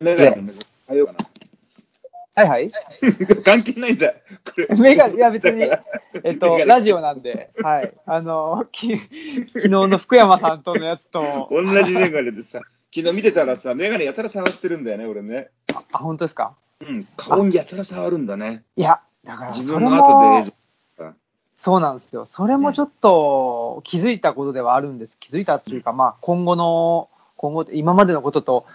メガネの変えようかな。はいはい。関係ないんだ。これ。メガネ、いや別に、えっとラジオなんで、はい。あの、き昨日の福山さんとのやつと、同じメガネでさ、昨日見てたらさ、メガネやたら触ってるんだよね、俺ね。あ、本当ですか？うん、顔にやたら触るんだね。いや、だから、自分の後で映も、像。そうなんですよ。それもちょっと気づいたことではあるんです。気づいたっていうか、まあ、今後の、今後、今までのことと、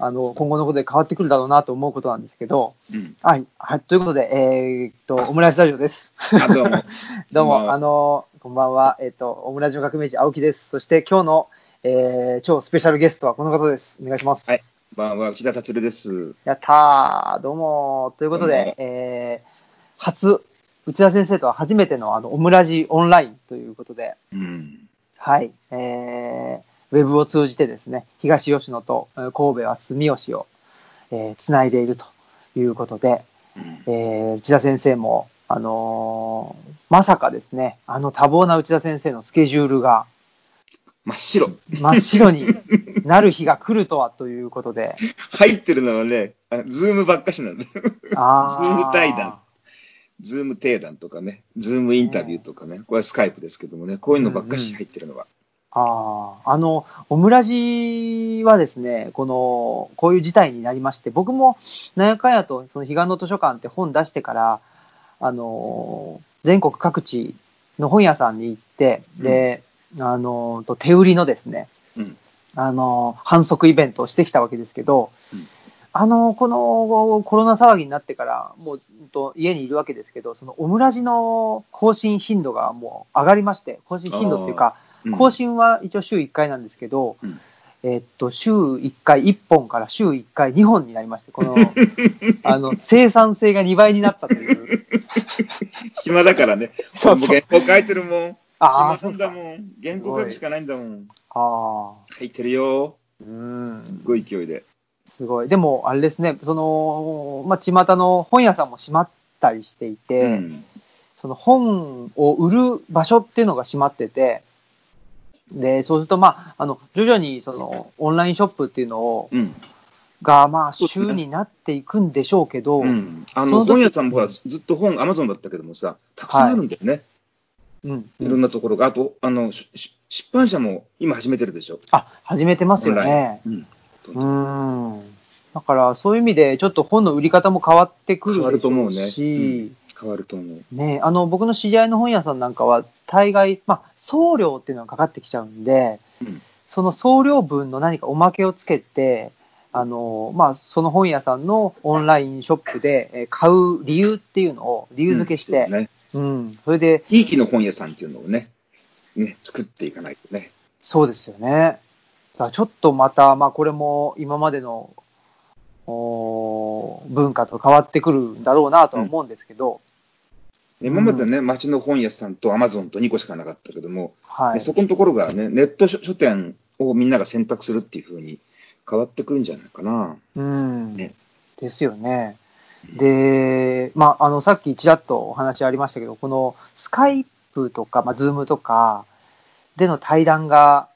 あの、今後のことで変わってくるだろうなと思うことなんですけど、うん。はい。はい。ということで、えーっと、オムライスラジオです。あ、どうも。どうも、あの、こんばんは。えっ、と、オムラジオ革命児、青木です。そして今日の、えー、超スペシャルゲストはこの方です。お願いします。はい。こんばんは、内田達郎です。やったー、どうも。ということで、えー、初、内田先生とは初めてのあの、オムラジオンラインということで、うん。はい。えー、ウェブを通じてですね、東吉野とえー神戸は住吉を、えー、つないでいるということで、うんえー内田先生も、あのーまさかですね、あの多忙な内田先生のスケジュールが真っ白。真っ白になる日が来るとはということで、入ってるのはね、あ Zoom ばっかしなんだよ。あー Zoom 対談。ズーム定談とかね、 Zoom インタビューとかね、これは Skype ですけどもね、こういうのばっかし入ってるのは。ああ、あの、オムラジはですね、この、こういう事態になりまして、僕も、なんやかんやと、その、彼岸の図書館って本出してから、あの、全国各地の本屋さんに行って、で、あの、と手売りのですね、うん。あの、販促イベントをしてきたわけですけど、うん。あの、このコロナ騒ぎになってから、もうと家にいるわけですけど、そのオムラジの更新頻度がもう上がりまして、更新頻度っていうか、うん更新は一応週1回なんですけど、うんえっと、週1回1本から週1回2本になりまして、この、あの、生産性が2倍になったという。暇だからね。そうそう原稿書いてるもん。ああ、暇なんだもん。原稿書くしかないんだもん。ああ、書いてるよ。うん。すっごい勢いで。すごい。でも、あれですね、その、まあ、巷の本屋さんも閉まったりしていて、うん。その本を売る場所っていうのが閉まってて、で、そうすると、まあ、あの、徐々にその、オンラインショップっていうのを、うん。が、まあ、週になっていくんでしょうけど、うん。あの、その時本屋さんもほら、ずっと本、アマゾンだったけどもさ、たくさんあるんだよね。うん。いろんなところが。あと、あの、しし出版社も今始めてるでしょ。あ、始めてますよね。オンライン。ううん。ん。だから、そういう意味で、ちょっと本の売り方も変わってくる変わると思うね。し、変わると思う。ね、あの、僕の知り合いの本屋さんなんかは、大概、まあ、送料っていうのがかかってきちゃうんで、うんその送料分の何かおまけをつけて、あの、まあ、その本屋さんのオンラインショップでえー買う理由っていうのを理由付けして、うんね。うん、それで、地域の本屋さんっていうのをね、ね、作っていかないとね。そうですよね。ちょっとまた、まあ、これも今までの、おー文化と変わってくるんだろうなとは思うんですけど、今までね、町の本屋さんとアマゾンと2個しかなかったけども、はい。でそこのところがね、ネット書書店をみんなが選択するっていうふうに変わってくるんじゃないかな。うん。ねですよね。で、まあ、あの、さっきちらっとお話ありましたけど、この Skype とか、まあ、 Zoom とかでの対談が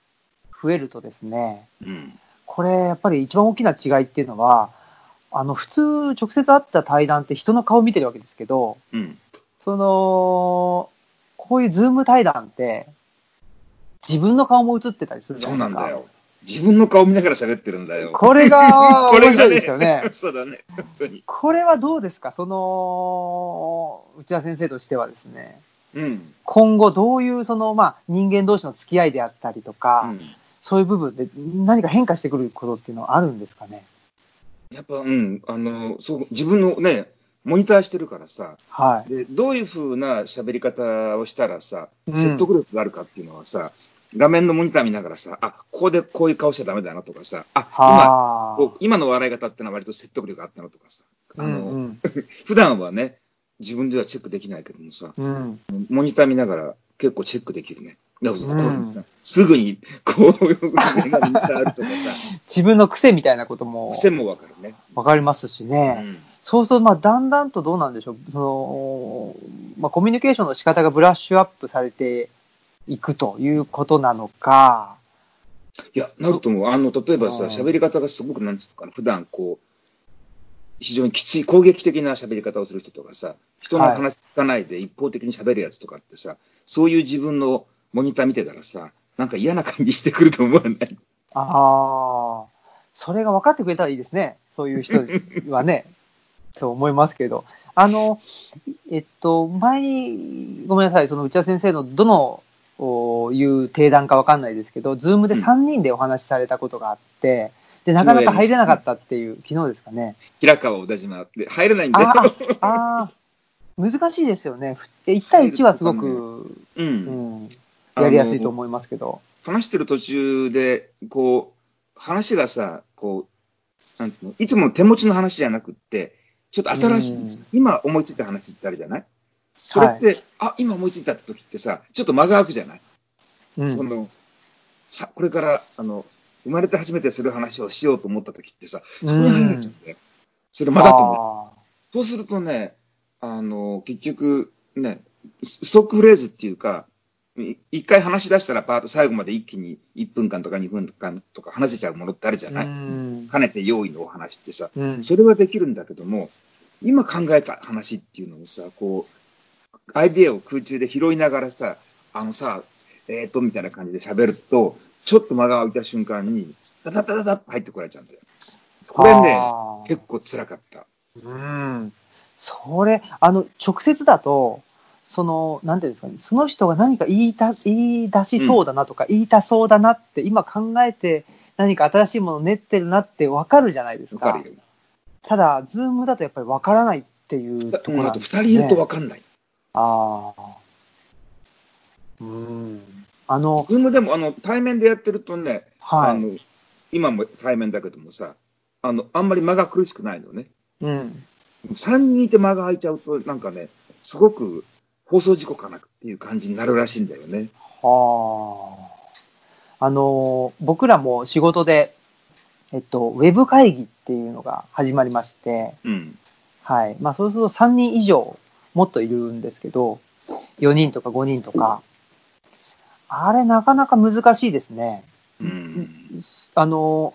増えるとですね、うん。これやっぱり一番大きな違いっていうのは、あの、普通直接会った対談って人の顔見てるわけですけど、うん。その、こういう Zoom 対談って、自分の顔も映ってたりするじゃそうなですか。ないんだよ。自分の顔見ながら喋ってるんだよ。これが これが面白いですよね。そうだね。本当に。これはどうですか？その、内田先生としてはですね、うん。今後どういうその、まあ、人間同士の付き合いであったりとか、うんそういう部分で何か変化してくることっていうのはあるんですかね？やっぱ、うん、あの、そう、自分のね、モニターしてるからさ、はい。で、どういうふうな喋り方をしたらさ、うん説得力があるかっていうのはさ、画面のモニター見ながらさ、あ、ここでこういう顔しちゃダメだなとかさ、あ、今、今の笑い方ってのは割と説得力があったのとかさ、ああ。うの、んうん。普段はね、自分ではチェックできないけどもさ、うん。モニター見ながら結構チェックできるね。だからこううんさすぐに、こう、目が見触るとかさ、自分の癖みたいなことも癖もわかるね。わかりますしうね。ん。そうすると、まあ、だんだんとどうなんでしょう。その、まあ、コミュニケーションの仕方がブラッシュアップされていくということなのか、いや、なると思う。あの、例えばさ、うん喋り方がすごく、なんつうのかな、普段こう、非常にきつい、攻撃的な喋り方をする人とかさ、人の話聞かないで一方的に喋るやつとかってさ、そういう自分のモニター見てたらさ、なんか嫌な感じしてくると思わない？ああ、それが分かってくれたらいいですね。そういう人はね、と思いますけど。あの、えっと、前に、ごめんなさい、その内田先生のどの、おいう定談か分かんないですけど、ズームで3人でお話しされたことがあって、で、なかなか入れなかったっていう、昨日ですかね。平川小田島で入れないんだよ。あーあー、難しいですよね。1対1はすごく、う。うんん、やりやすいと思いますけど。話してる途中で、こう、話がさ、こう、なんていうの、いつもの手持ちの話じゃなくって、ちょっと新しい今思いついた話ってあるじゃない？それって、あ、今思いついたって時ってさ、ちょっと間が空くじゃない、うん。その、さ、これから、あの、生まれて初めてする話をしようと思った時ってさ、そこに入っちゃうん。だよ。それ間だと思う。あそうするとね、あの、結局、ね、スストックフレーズっていうか、い一回話し出したらパート最後まで一気に1分間とか2分間とか話せちゃうものってあるじゃーない、うんかねて用意のお話ってさ、うんそれはできるんだけども、今考えた話っていうのをさ、こう、アイデアを空中で拾いながらさ、あのさ、えーと、みたいな感じで喋ると、ちょっと間が空いた瞬間に、ダダダダダッと入ってこられちゃうんだよ。これね、結構辛かった。うん。それ、あの、直接だと、その、なんていうんですかね、その人が何か言いた、言い出しそうだなとか、言いたそうだなって、今考えて、何か新しいものを練ってるなってわかるじゃないですか。わかるよ。ただ、 Zoom だとやっぱりわからないっていうとところなんです二人いるとわかんない。ああ。うん。あの、 Zoom でも、あの、対面でやってるとね、はい。あの、今も対面だけどもさ、あの、あんまり間が苦しくないのね。うん。3人いて間が空いちゃうと、なんかね、すごく放送事故かなっていう感じになるらしいんだよね。はあ。あの、僕らも仕事で、えっと、ウェブ会議っていうのが始まりまして、うん。はい。まあ、そうすると3人以上もっといるんですけど、4人とか5人とか、あれなかなか難しいですね。うん。あの、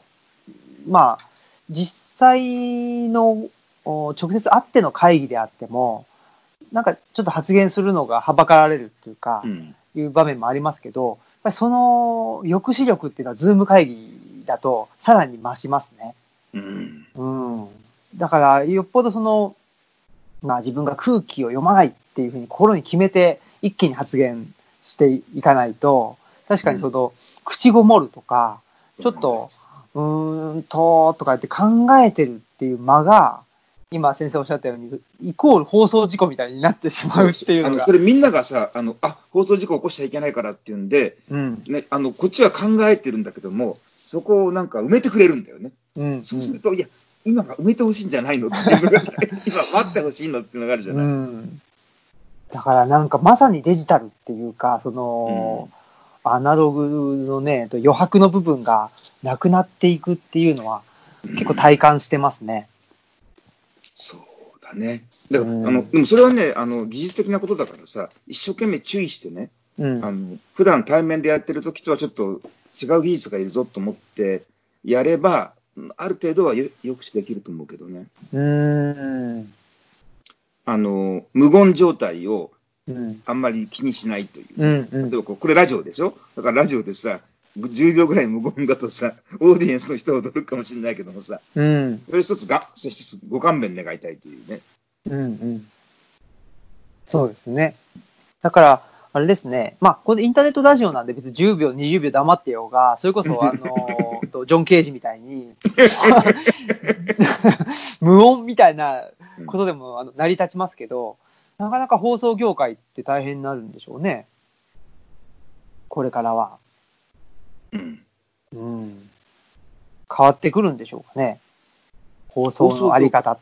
まあ、実際のお直接会っての会議であっても、なんかちょっと発言するのがはばかられるっていうかう、ん。いう場面もありますけど、やっぱりその抑止力っていうのはズーム会議だとさらに増しますね。うん。うん。だから、よっぽどその、まあ自分が空気を読まないっていうふうに心に決めて一気に発言していかないと、確かにその、口ごもるとか、ちょっと、うーんと、とか言って考えてるっていう間が、今先生おっしゃったように、イコール放送事故みたいになってしまうっていうのがあの、こ。れみんながさ、あの、あ、放送事故起こしちゃいけないからっていうんで、うん。ね、あの、こっちは考えてるんだけども、そこをなんか埋めてくれるんだよね。うん。そうすると、いや、今が埋めてほしいんじゃないのっていうのがさ 今待ってほしいのっていうのがあるじゃうない。ん。だからなんかまさにデジタルっていうか、その、アナログのね、余白の部分がなくなっていくっていうのは、結構体感してますね。そうだね。だから、うんあの、でもそれはね、あの、技術的なことだからさ、一生懸命注意してね、うん。あの、普段対面でやってる時とはちょっと違う技術がいるぞと思ってやれば、うんある程度はよ抑止できると思うけどね。うーん。あの、無言状態をうん。あんまり気にしないという。うん。うん例えばこれラジオでしょ？だからラジオでさ、10秒ぐらい無言だとさ、オーディエンスの人は驚くかもしれないけどもさ、うん。それ一つが、それ一つご勘弁願いたいというね。うん。うん。そうですね。だから、あれですね。まあ、これインターネットラジオなんで別に10秒、20秒黙ってようが、それこそ、あの、とジョン・ケージみたいに、無音みたいなことでもあの成り立ちますけど、なかなか放送業界って大変になるんでしょうね。これからは。うん。うん。変わってくるんでしょうかね。放送のあり方。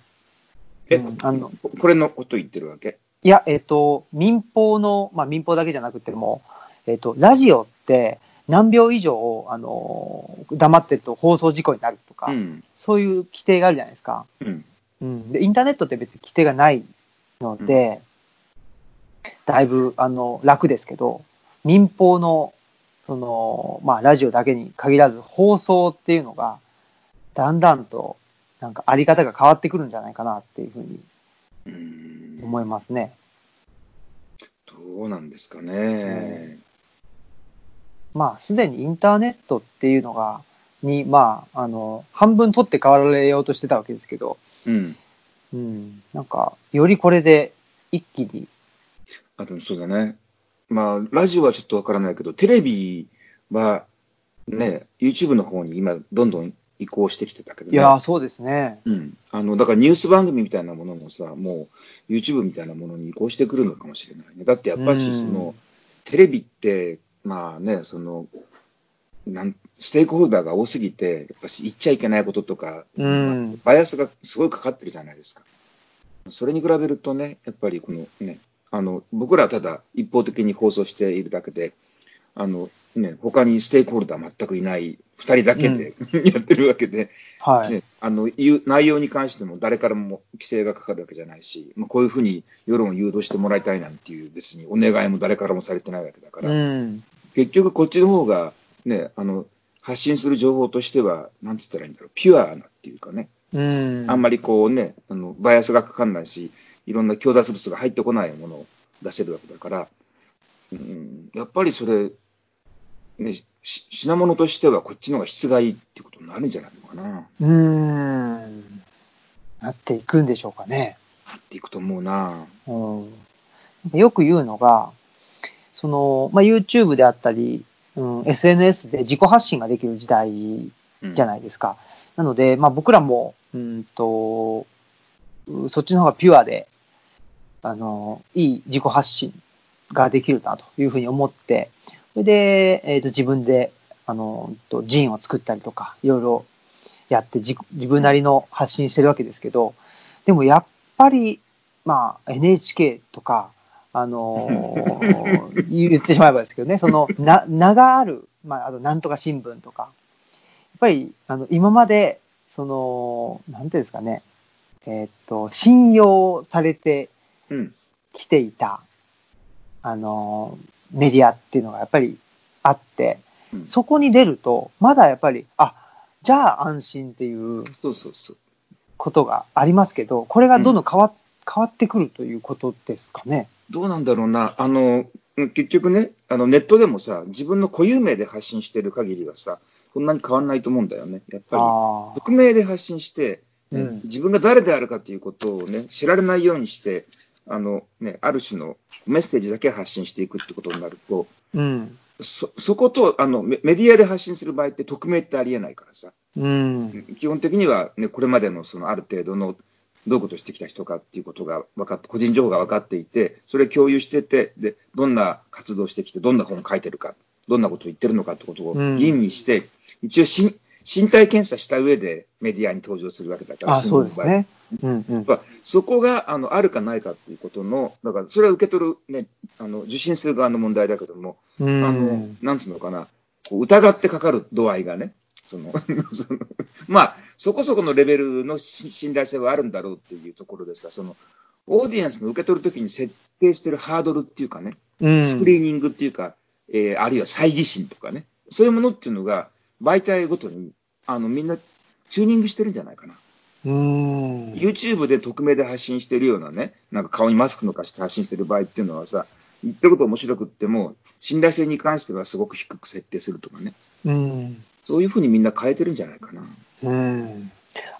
え、うんあのここれのこと言ってるわけ？いや、えっ、と、民放の、まあ民放だけじゃなくても、えっ、と、ラジオって何秒以上、あの、黙ってると放送事故になるとか、うん。そういう規定があるじゃないですか。うん。うん。で、インターネットって別に規定がないので、だいぶ、あの、楽ですけど、民放の、その、まあ、ラジオだけに限らず、放送っていうのが、だんだんと、なんかあり方が変わってくるんじゃないかなっていうふうにうん思いますね。どうなんですかね。まあ、すでにインターネットっていうのが、に、まあ、あの、半分取って代わられようとしてたわけですけど、うん。うん、なんか、よりこれで一気に、あと、そうだね。まあ、ラジオはちょっとわからないけど、テレビは、ね、YouTube の方に今、どんどん移行してきてたけどね。いやー、そうですね。うん。あの、だからニュース番組みたいなものもさ、もう YouTube みたいなものに移行してくるのかもしれないね。だってやっぱし、うんその、テレビって、まあね、その、なんステークホルダーが多すぎて、やっぱし言っちゃいけないこととか、うんまあバイアスがすごいかかってるじゃないですか。それに比べるとね、やっぱりこのね、あの、僕らはただ一方的に放送しているだけで、あの、ね、他にステークホルダー全くいない二人だけで、やってるわけで、はい。ね、あの内容に関しても誰からも規制がかかるわけじゃないし、まあ、こういうふうに世論を誘導してもらいたいなんていう別にお願いも誰からもされてないわけだから、うん。結局こっちの方が、ね、あの発信する情報としては、なんつったらいいんだろう、ピュアなっていうかね、うん。あんまりこうね、あのバイアスがかかんないし、いろんな強雑物が入ってこないものを出せるわけだから、うん、やっぱりそれ、ね、し品物としてはこっちの方が質がいいってことになるんじゃないのかな。うーん。なっていくんでしょうかね。なっていくと思うな。うん。よく言うのが、その、まあ、YouTube であったり、うん、SNS で自己発信ができる時代うんじゃないですか。なので、まあ、僕らも、うんと、うそっちの方がピュアで、あの、いい自己発信ができるなというふうに思って、それで、えっ、と、自分で、あの、うんとジンを作ったりとか、いろいろやって自自分なりの発信してるわけですけど、でもやっぱり、まあ、NHK とか、あのー 言ってしまえばですけどね、その、な、名がある、まあ、あと、なんとか新聞とか、やっぱり、あの、今まで、その、なんていうんですかね、えーっと、信用されてうん。きていた、あのーメディアっていうのがやっぱりあって、うんそこに出ると、まだやっぱり、あ、じゃあ安心っていうそうそうそう。ことがありますけど、これがどんどん変わ,、変わってくるということですかね。どうなんだろうな。あの、うん結局ね、あのネットでもさ、自分の固有名で発信してる限りはさ、そんなに変わんないと思うんだよね。やっぱり。匿名で発信して、ねうん自分が誰であるかということをね、知られないようにして、あのね、ある種のメッセージだけ発信していくってことになると、うん。そ、そこと、あの、メメディアで発信する場合って匿名ってありえないからさ、うん。基本的にはね、これまでのそのある程度のどういうことをしてきた人かっていうことが分かって、個人情報が分かっていて、それを共有してて、で、どんな活動をしてきて、どんな本を書いてるか、どんなことを言ってるのかってことをうん吟味して、一応しん身体検査した上でメディアに登場するわけだから、あ、そうですね。うんうん。そこがあのあるかないかっていうことの、だからそれは受け取る、ね、あの受信する側の問題だけども、うあのん。なんつうのかな、こう疑ってかかる度合いがね、その そのまあ、そこそこのレベルのし信頼性はあるんだろうっていうところでさ、そのオーディエンスの受け取るときに設定してるハードルっていうかね、うん。スクリーニングっていうか、えーあるいは猜疑心とかね、そういうものっていうのが、媒体ごとにあのみんなチューニングしてるんじゃないかな。うん。YouTube で匿名で発信してるようなね、なんか顔にマスクのかして発信してる場合っていうのはさ、言ってること面白くっても、信頼性に関してはすごく低く設定するとかね、うん。そういうふうにみんな変えてるんじゃないかな。うん。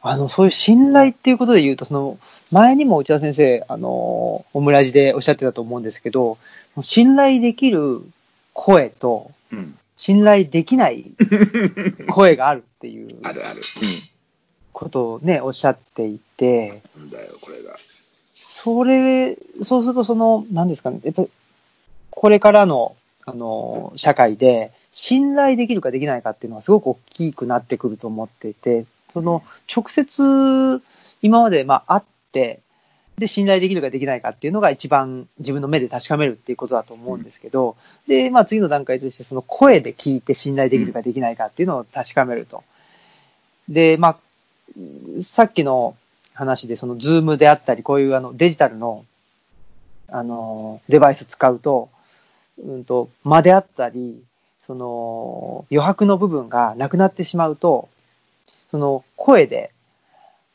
あの、そういう信頼っていうことで言うと、その、前にも内田先生、あの、オムラジでおっしゃってたと思うんですけど、信頼できる声と、うん。信頼できない 声があるっていうあるある。ことをね、おっしゃっていて、うん。なんだよ、これが。それ、そうするとその、何ですかね、やっぱり、これからの、あの、社会で、信頼できるかできないかっていうのはすごく大きくなってくると思っていて、その、直接、今まで、まあ、会って、で、信頼できるかできないかっていうのが一番自分の目で確かめるっていうことだと思うんですけど、で、まあ、次の段階として、その声で聞いて信頼できるかできないかっていうのを確かめると。で、まあ、さっきの話で、そのズームであったり、こういうあのデジタルの、あの、デバイス使うと、うんと、間であったり、その余白の部分がなくなってしまうと、その声で、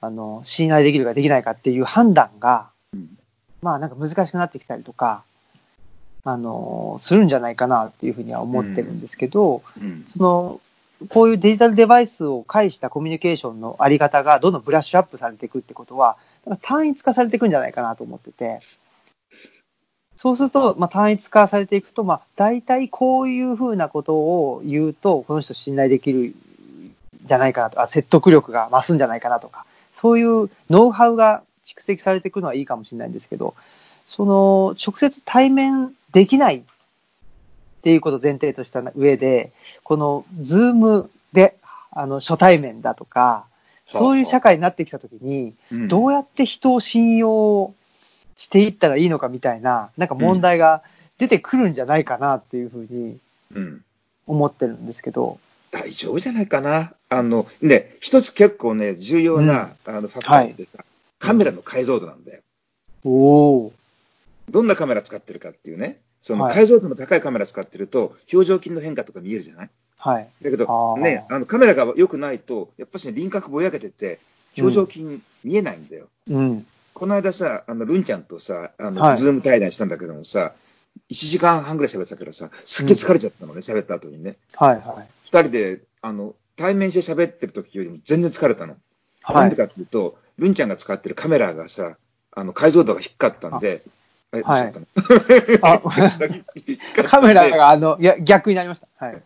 あの、信頼できるかできないかっていう判断が、うん。まあなんか難しくなってきたりとか、あの、するんじゃないかなっていうふうには思ってるんですけど、うん。その、こういうデジタルデバイスを介したコミュニケーションのあり方がどんどんブラッシュアップされていくってことは、単一化されていくんじゃないかなと思ってて、そうすると、まあ、単一化されていくと、まあ、大体こういうふうなことを言うと、この人信頼できるんじゃないかなと、あ説得力が増すんじゃないかなとか、そういうノウハウが蓄積されていくのはいいかもしれないんですけど、その、直接対面できないっていうことを前提とした上で、この、ズームで、あの、初対面だとか、そういう社会になってきたときに、うん。どうやって人を信用していったらいいのかみたいな、なんか問題が出てくるんじゃないかなっていうふうにうん。思ってるんですけど、大丈夫じゃないかな。あの、ね、一つ結構ね、重要な、あの、ファクターってさ、カメラの解像度なんだよ。おおどんなカメラ使ってるかっていうね。そのはい解像度の高いカメラ使ってると、表情筋の変化とか見えるじゃない？はい。だけどね、あのカメラが良くないと、やっぱしね、輪郭ぼやけてて、表情筋見えないんだよ。うん。この間さ、あの、ルンちゃんとさ、あの、はいズーム対談したんだけどもさ、1時間半ぐらい喋ってたからさ、すっげえ疲れちゃったのね、喋った後にね。はいはい。二人で、あの、対面して喋ってる時よりも全然疲れたの。なはい。んでかっていうと、ルンちゃんが使ってるカメラがさ、あの、解像度が低かったんで、え、はい カメラが、あの、いや、逆になりました。はい。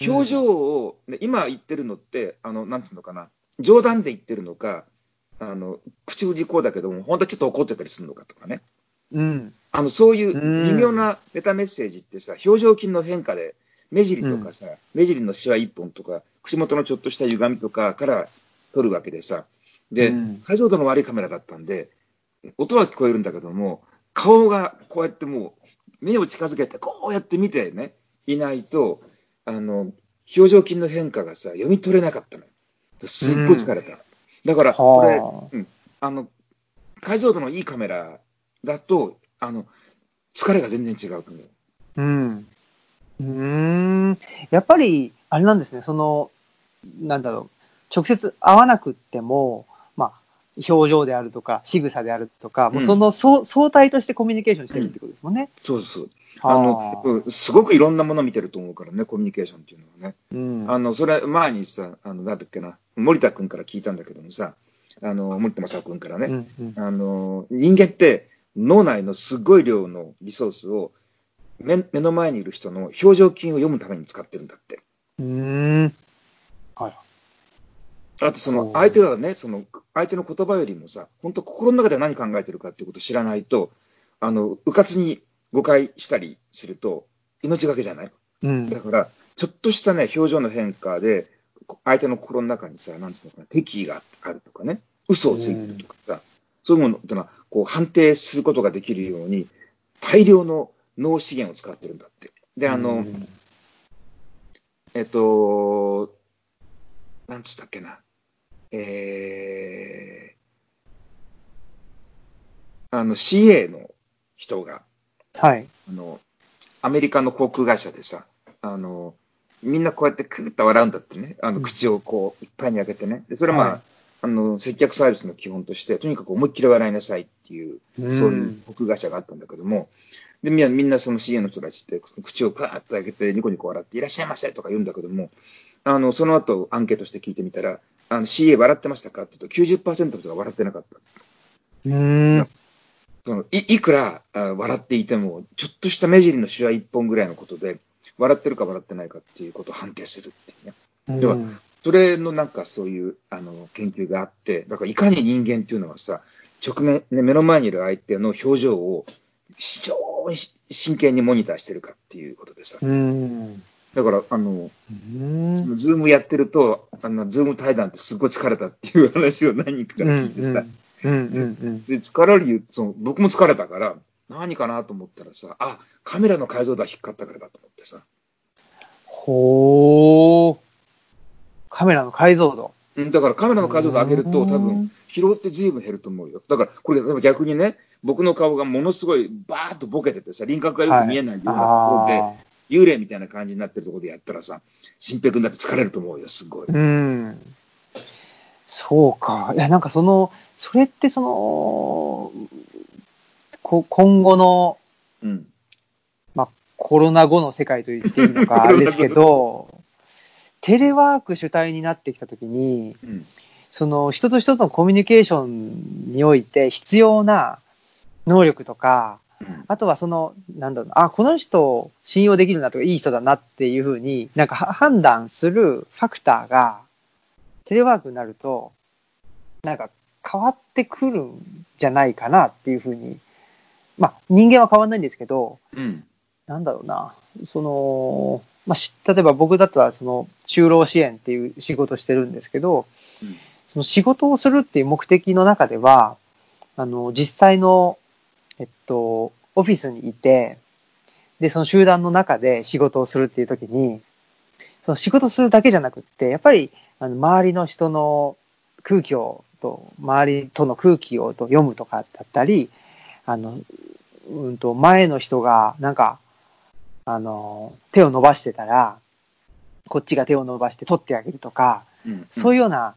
表情を、ね、今言ってるのって、あの、なんつうのかな、冗談で言ってるのか、あの、口ぶりこうだけども、本当はちょっと怒ってたりするのかとかね。うん。あの、そういう微妙なメタメッセージってさ、表情筋の変化で、目尻とかさ、目尻のシワ一本とか、口元のちょっとした歪みとかから撮るわけでさ、で、うん解像度の悪いカメラだったんで、音は聞こえるんだけども、顔がこうやってもう、目を近づけて、こうやって見てね、いないと、あの、表情筋の変化がさ、読み取れなかったのよ。すっごい疲れた。だから、これ、はうん、あの、解像度のいいカメラだと、あの、疲れが全然違うと思う。あ。うん。うーん。やっぱり、あれなんですね、その、なんだろう、直接会わなくっても、まあ、表情であるとか、仕草であるとか、もうその相相対としてコミュニケーションしてるってことですもんね。そうそう。あはの、うんすごくいろんなもの見てると思うからね、コミュニケーションっていうのはね。うん。あの、それ前にさ、あの、なんだっけな、森田くんから聞いたんだけどもさ、あの、森田正夫くんからね、うんうんあの、人間って脳内のすごい量のリソースを目目の前にいる人の表情筋を読むために使ってるんだって。うーん。はい。あとその相手がね、その相手の言葉よりもさ、本当心の中で何考えてるかっていうことを知らないと、あの、うかつに誤解したりすると命がけじゃない？うんだ。から、ちょっとしたね、表情の変化で、こ相手の心の中にさ、なんつうのかな、敵意があるとかね、嘘をついてるとかさ、そういうものってのは、こう、判定することができるように、大量の脳資源を使ってるんだって。で、あの、うんえっと、なんつったっけな、えー、あの、CA の人が、はい。あの、アメリカの航空会社でさ、あの、みんなこうやってクーッと笑うんだってね。あの、うん口をこう、いっぱいに開けてね。で、それはまあ、はいあの、接客サービスの基本として、とにかく思いっきり笑いなさいっていう、うんそういう航空会社があったんだけども、で、みんな、みんなその CA の人たちって、口をカーッと開けて、ニコニコ笑って、いらっしゃいませとか言うんだけども、あの、その後、アンケートして聞いてみたら、あの、CA 笑ってましたかって言うと、90%の人が笑ってなかった。うーん。そのいいくらあ笑っていても、ちょっとした目尻のシワ一本ぐらいのことで、笑ってるか笑ってないかっていうことを判定するっていうね。うんではそれのなんかそういうあの研究があって、だからいかに人間っていうのはさ、直面、ね、目の前にいる相手の表情を非常に真剣にモニターしてるかっていうことでさ。うん。だから、あの、 Zoom やってると、あの、 Zoom 対談ってすごい疲れたっていう話を何人か聞いてさ、うんうんうんで、疲れるその、僕も疲れたから、何かなと思ったらさ、あ、カメラの解像度は低かったからだと思ってさ。ほー。カメラの解像度。うんだからカメラの解像度上げると、うん多分、疲労って随分減ると思うよ。だから、これ、逆にね、僕の顔がものすごいバーッとボケててさ、輪郭がよく見えないようなところで、あ幽霊みたいな感じになってるところでやったらさ、新平君だって疲れると思うよ、すごい。ーうん。そうか。いや、なんかその、それってその、こ今後の、うん。まあ、コロナ後の世界と言っていいのか、あれですけど、テレワーク主体になってきたときに、うん。その人と人とのコミュニケーションにおいて必要な能力とか、うん。あとはその、なんだろうな、あ、この人信用できるなとか、いい人だなっていうふうに、なんかは判断するファクターが、テレワークになると、なんか変わってくるんじゃないかなっていうふうに、まあ人間は変わんないんですけど、うん。なんだろうな、その、まあ、し例えば僕だったら、その、就労支援っていう仕事してるんですけど、うん。その仕事をするっていう目的の中では、あの、実際の、えっと、オフィスにいて、で、その集団の中で仕事をするっていう時に、その仕事するだけじゃなくって、やっぱり、あの、周りの人の空気を、と、周りとの空気をと読むとかだったり、あの、うんと、前の人が、なんか、あの、手を伸ばしてたら、こっちが手を伸ばして取ってあげるとか、うん。そういいうような、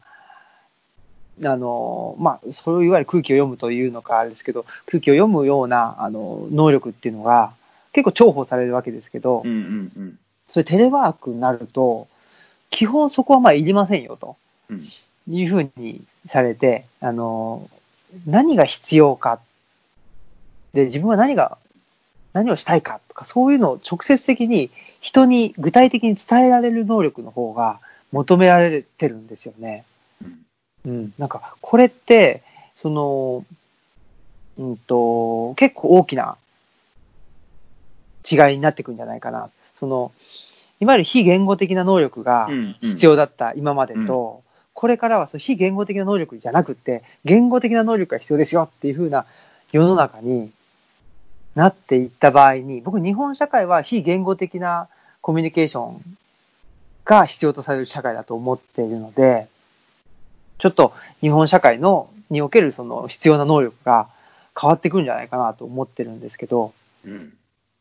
あの、まあ、それをいわゆる空気を読むというのかあれですけど、空気を読むような、あの、能力っていうのが結構重宝されるわけですけど、うん。うん。うん。それテレワークになると、基本そこはまあいりませんよとうん。いうふうにされて、あの、何が必要か、で、自分は何が、何をしたいかとか、そういうのを直接的に人に具体的に伝えられる能力の方が求められてるんですよね。うん。うん。なんか、これって、その、うんと、結構大きな違いになってくるんじゃないかな。その、いわゆる非言語的な能力がうん。必要だった今までと、これからはその非言語的な能力じゃなくって、言語的な能力が必要ですよっていう風な世の中になっていった場合に、僕、日本社会は非言語的なコミュニケーションが必要とされる社会だと思っているので、ちょっと日本社会の、におけるその必要な能力が変わってくるんじゃないかなと思ってるんですけど、うん。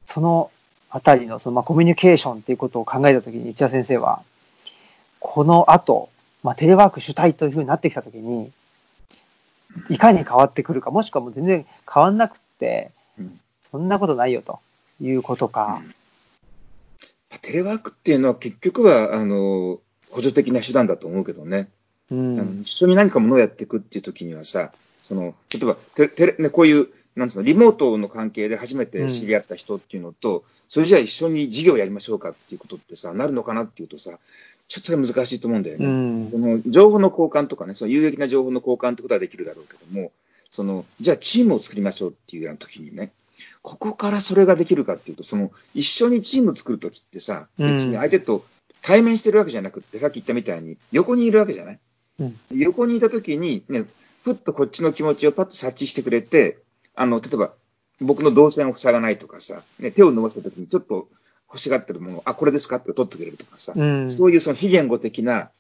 そのあたりのそのまあコミュニケーションっていうことを考えたときに、内田先生は、この後、まあ、テレワーク主体というふうになってきたときに、いかに変わってくるか、もしくはもう全然変わんなくって、うんそんなことないよということか。テレワークっていうのは結局は、あの、補助的な手段だと思うけどね。うん。一緒に何かものをやっていくっていう時にはさ、その、例えば、テテレね、こういう、なんつうの、リモートの関係で初めて知り合った人っていうのと、それじゃあ一緒に事業やりましょうかっていうことってさ、なるのかなっていうとさ、ちょっとそれは難しいと思うんだようね。んそ。の情報の交換とかね、その有益な情報の交換ってことはできるだろうけども、その、じゃあチームを作りましょうっていうような時にね、ここからそれができるかっていうと、その、一緒にチーム作る時ってさ、うん別に相手と対面してるわけじゃなくって、さっき言ったみたいに横にいるわけじゃない？うん。横にいた時に、ね、ふっとこっちの気持ちをパッと察知してくれて、あの、例えば、僕の動線を塞がないとかさ、ね、手を伸ばした時にちょっと欲しがってるものを、あ、これですかって取ってくれるとかさ、うん。そういうその非言語的な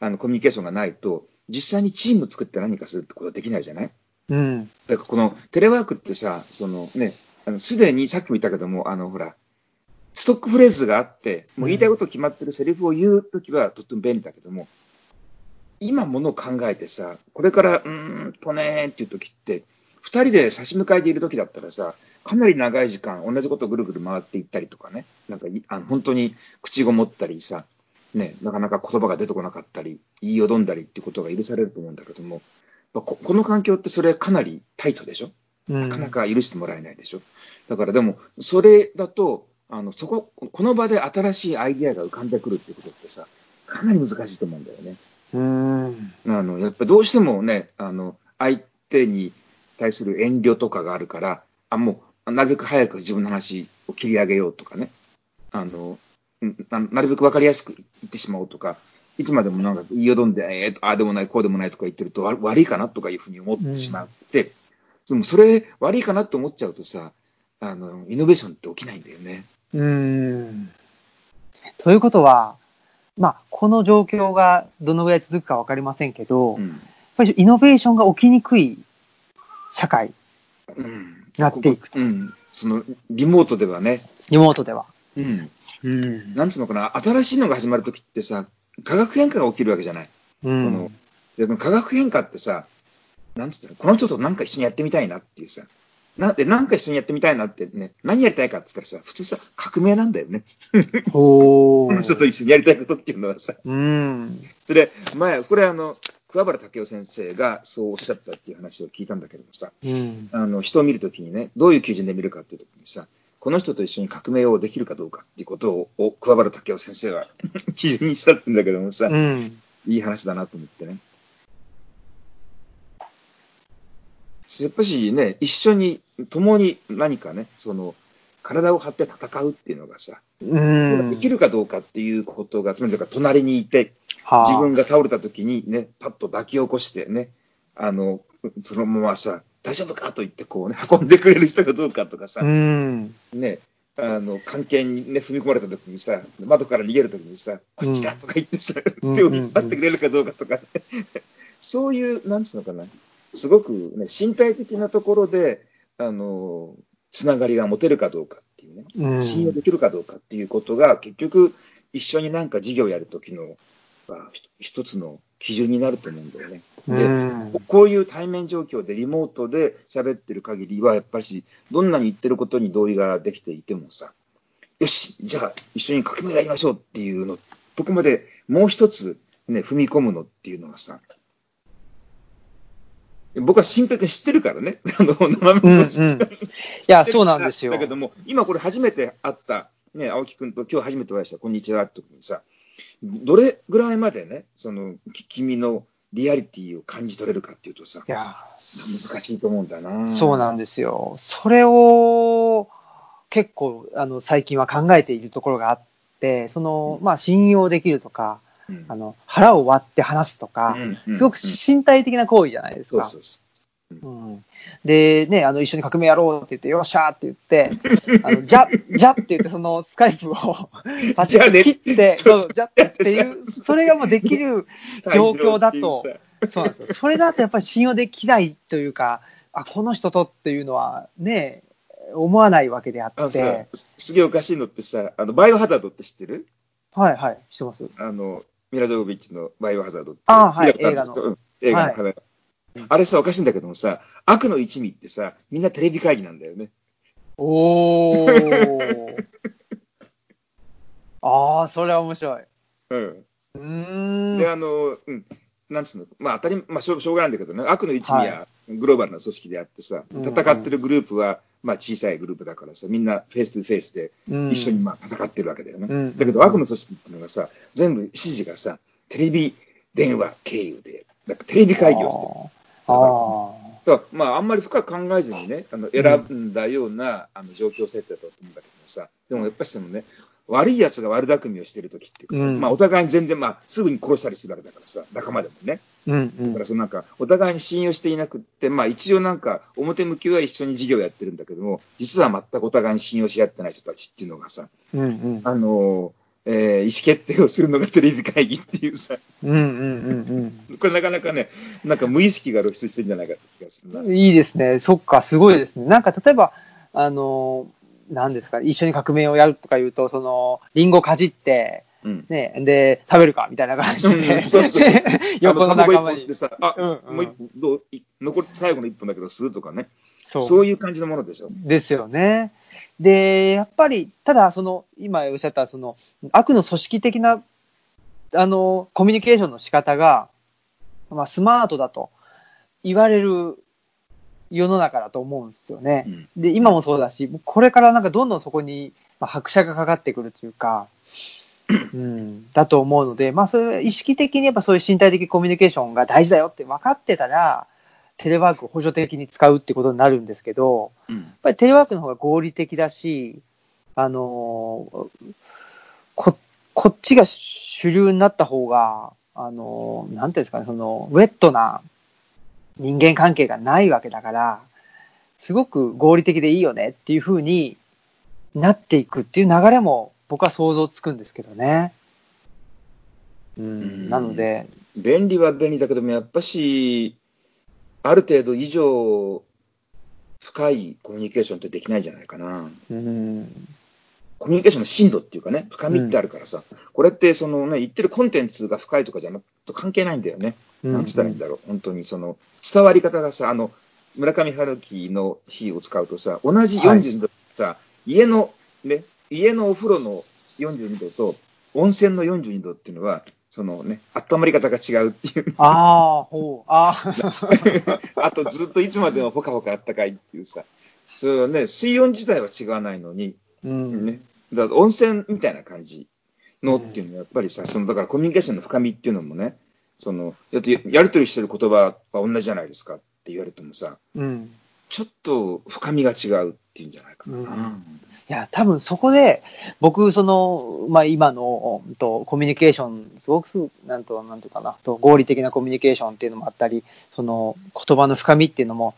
あのコミュニケーションがないと、実際にチーム作って何かするってことはできないじゃない？うん。だからこのテレワークってさ、そのね、あのすでにさっきも言ったけども、あのほら、ストックフレーズがあって、もう言いたいこと決まってるセリフを言うときはとっても便利だけども、今ものを考えてさ、これから、うーんとねーっていうときって、二人で差し向かいでいるときだったらさ、かなり長い時間同じことをぐるぐる回っていったりとかね、なんかいあの本当に口ごもったりさ、ね、なかなか言葉が出てこなかったり、言いよどんだりっていうことが許されると思うんだけども、ここの環境ってそれかなりタイトでしょ？うんなかなか許してもらえないでしょ。だからでも、それだと、あの、そこ、この場で新しいアイディアが浮かんでくるってことってさ、かなり難しいと思うんだよね。うん。あの、やっぱどうしてもね、あの、相手に対する遠慮とかがあるから、あ、もう、なるべく早く自分の話を切り上げようとかね。あの、うんななるべくわかりやすく言ってしまおうとか、いつまでもなんか言いよどんで、えーと、ああでもない、こうでもないとか言ってるとわ悪いかなとかいうふうに思ってしまって、でもそれ悪いかなって思っちゃうとさ、あの、イノベーションって起きないんだよね。うん。ということは、まあ、この状況がどのぐらい続くかわかりませんけど、やっうん。ぱりイノベーションが起きにくい社会、うん。なっていくとうん。その、リモートではね、リモートでは。うん。うん。なんつうのかな、新しいのが始まるときってさ、化学変化が起きるわけじゃない。うんこの。化学変化ってさ、なんつったら、この人となんか一緒にやってみたいなっていうさ、なんで、なんか一緒にやってみたいなってね、何やりたいかって言ったらさ、普通さ、革命なんだよね。おこの人と一緒にやりたいことっていうのはさ。うん。それ、前、これあの、桑原武雄先生がそうおっしゃったっていう話を聞いたんだけどもさ、うん。あの、人を見るときにね、どういう基準で見るかっていうときにさ、この人と一緒に革命をできるかどうかっていうことを、を桑原武雄先生は 基準にしたってんだけどもさ、うん。いい話だなと思ってね。やっぱしね、一緒に、共に何かね、その、体を張って戦うっていうのがさ、うん。できるかどうかっていうことが、つまりだから隣にいて、はあ自分が倒れた時にね、パッと抱き起こしてね、あの、そのままさ、大丈夫かと言ってこうね、運んでくれる人かどうかとかさ、うん。ね、あの、関係にね、踏み込まれた時にさ、窓から逃げる時にさ、こっちだとか言ってさ、うん手を引っ張ってくれるかどうかとか、ね、そういう、なんつうのかな、すごくね、身体的なところで、あの、つながりが持てるかどうかっていうね、うん。信用できるかどうかっていうことが、結局、一緒になんか事業やるときの、一つの基準になると思うんだよね。で、うんこういう対面状況でリモートで喋ってる限りは、やっぱし、どんなに言ってることに同意ができていてもさ、よし、じゃあ一緒に革命やりましょうっていうの、とこまでもう一つね、踏み込むのっていうのはさ、僕は新平君知ってるからね。あの、生身のうんうん。いや、そうなんですよ。だけども、今これ初めて会った、ね、青木くんと今日初めてお会いした、こんにちはって時にさ、どれぐらいまでね、その、き君のリアリティを感じ取れるかっていうとさ、いや、難しいと思うんだな。そうなんですよ。それを結構あの最近は考えているところがあって、そのまあ信用できるとか、うんあの腹を割って話すとか、すごく身体的な行為じゃないですか。そうん、で、ね、あの一緒に革命やろうって言って、よっしゃーって言って、あのじゃ、じゃって言って、そのスカイプを パチッと切って、そう、じゃっていう、それがもうできるう。状況だとそうなんですよ。それだとやっぱり信用できないというか、あ、この人とっていうのはね、思わないわけであって、、すげえおかしいのってさ、あの、バイオハザードって知ってる？はいはい、してます。あの、ミラ・ジョービッチのバイオハザードって。あはい見たことある人うん映画の話あれさ、おかしいんだけどもさ、悪の一味ってさ、みんなテレビ会議なんだよね。おー。ああ、それは面白い。うん。うーん。で、あの、うん、なんつうの、まあ当たり、まあしょうしょうがないんだけどね、悪の一味はグローバルな組織であってさ、うん戦ってるグループは、まあ小さいグループだからさ、みんなフェイス2フェイスでうん一緒にまあ戦ってるわけだよね。うんだけど悪の組織っていうのがさ、全部指示がさ、テレビ電話経由で、なんかテレビ会議をしてる。あーだからまあ、あんまり深く考えずにね、あの選んだような、あの状況設定だと思うんだけどさ、でもやっぱりそのね、悪い奴が悪巧みをしてるときっていうか、うんまあお互いに全然、まあすぐに殺したりするわけだからさ、仲間でもね。うんうんだからそのなんか、お互いに信用していなくって、まあ一応なんか、表向きは一緒に事業やってるんだけども、実は全くお互いに信用し合ってない人たちっていうのがさ、うんうんあのえー意思決定をするのがテレビ会議っていうさ、うんうんうんこれなかなかね、なんか無意識が露出してるんじゃないかって気がするな。うん。いいですね。そっか、すごいですね。なんか例えば、あの、何ですか、一緒に革命をやるとか言うと、その、リンゴかじって、うん。ね、で、食べるかみたいな感じうんで、横の仲間に。本してさ、あ、うんうんもうど残り最後の一本だけど吸うとかね。そうそういう感じのものでしょ。ですよね。で、やっぱり、ただ、その、今おっしゃった、その、悪の組織的な、あの、コミュニケーションの仕方が、まあ、スマートだと言われる世の中だと思うんですよね。うんで、今もそうだし、これからなんかどんどんそこに、まあ、拍車がかかってくるというか、うん、だと思うので、まあ、そういう意識的にやっぱそういう身体的コミュニケーションが大事だよって分かってたら、テレワークを補助的に使うってことになるんですけど、うん。やっぱりテレワークの方が合理的だし、あのーこ、こっちが主流になった方が、あのーなんていうんですかね、その、ウェットな人間関係がないわけだから、すごく合理的でいいよねっていう風になっていくっていう流れも僕は想像つくんですけどね。うん、うんなので、便利は便利だけども、やっぱし、ある程度以上、深いコミュニケーションってできないんじゃないかな。うん、コミュニケーションの深度っていうかね、深みってあるからさ、これってそのね、言ってるコンテンツが深いとかじゃなとと関係ないんだよね。うんなんつったらいいんだろう。本当にその、伝わり方がさ、あの、村上春樹の火を使うとさ、同じはい42度、さ、家の、ね、家のお風呂の42度と、温泉の42度っていうのは、そのね、温まり方が違うっていう。ああ、ほう。ああ。あとずっといつまでもほかほかあったかいっていうさ、それはね、水温自体は違わないのに、うん。ね、だから温泉みたいな感じのっていうのはやっぱりさ、そのだからコミュニケーションの深みっていうのもね、その、だってやりとりしてる言葉は同じじゃないですかって言われてもさ、うん。ちょっと深みが違うっていうんじゃないかな。うんいや、多分そこで、僕、その、まあ、今の、と、コミュニケーション、すごくす、なんと、なんていうかな、と合理的なコミュニケーションっていうのもあったり、その、言葉の深みっていうのも、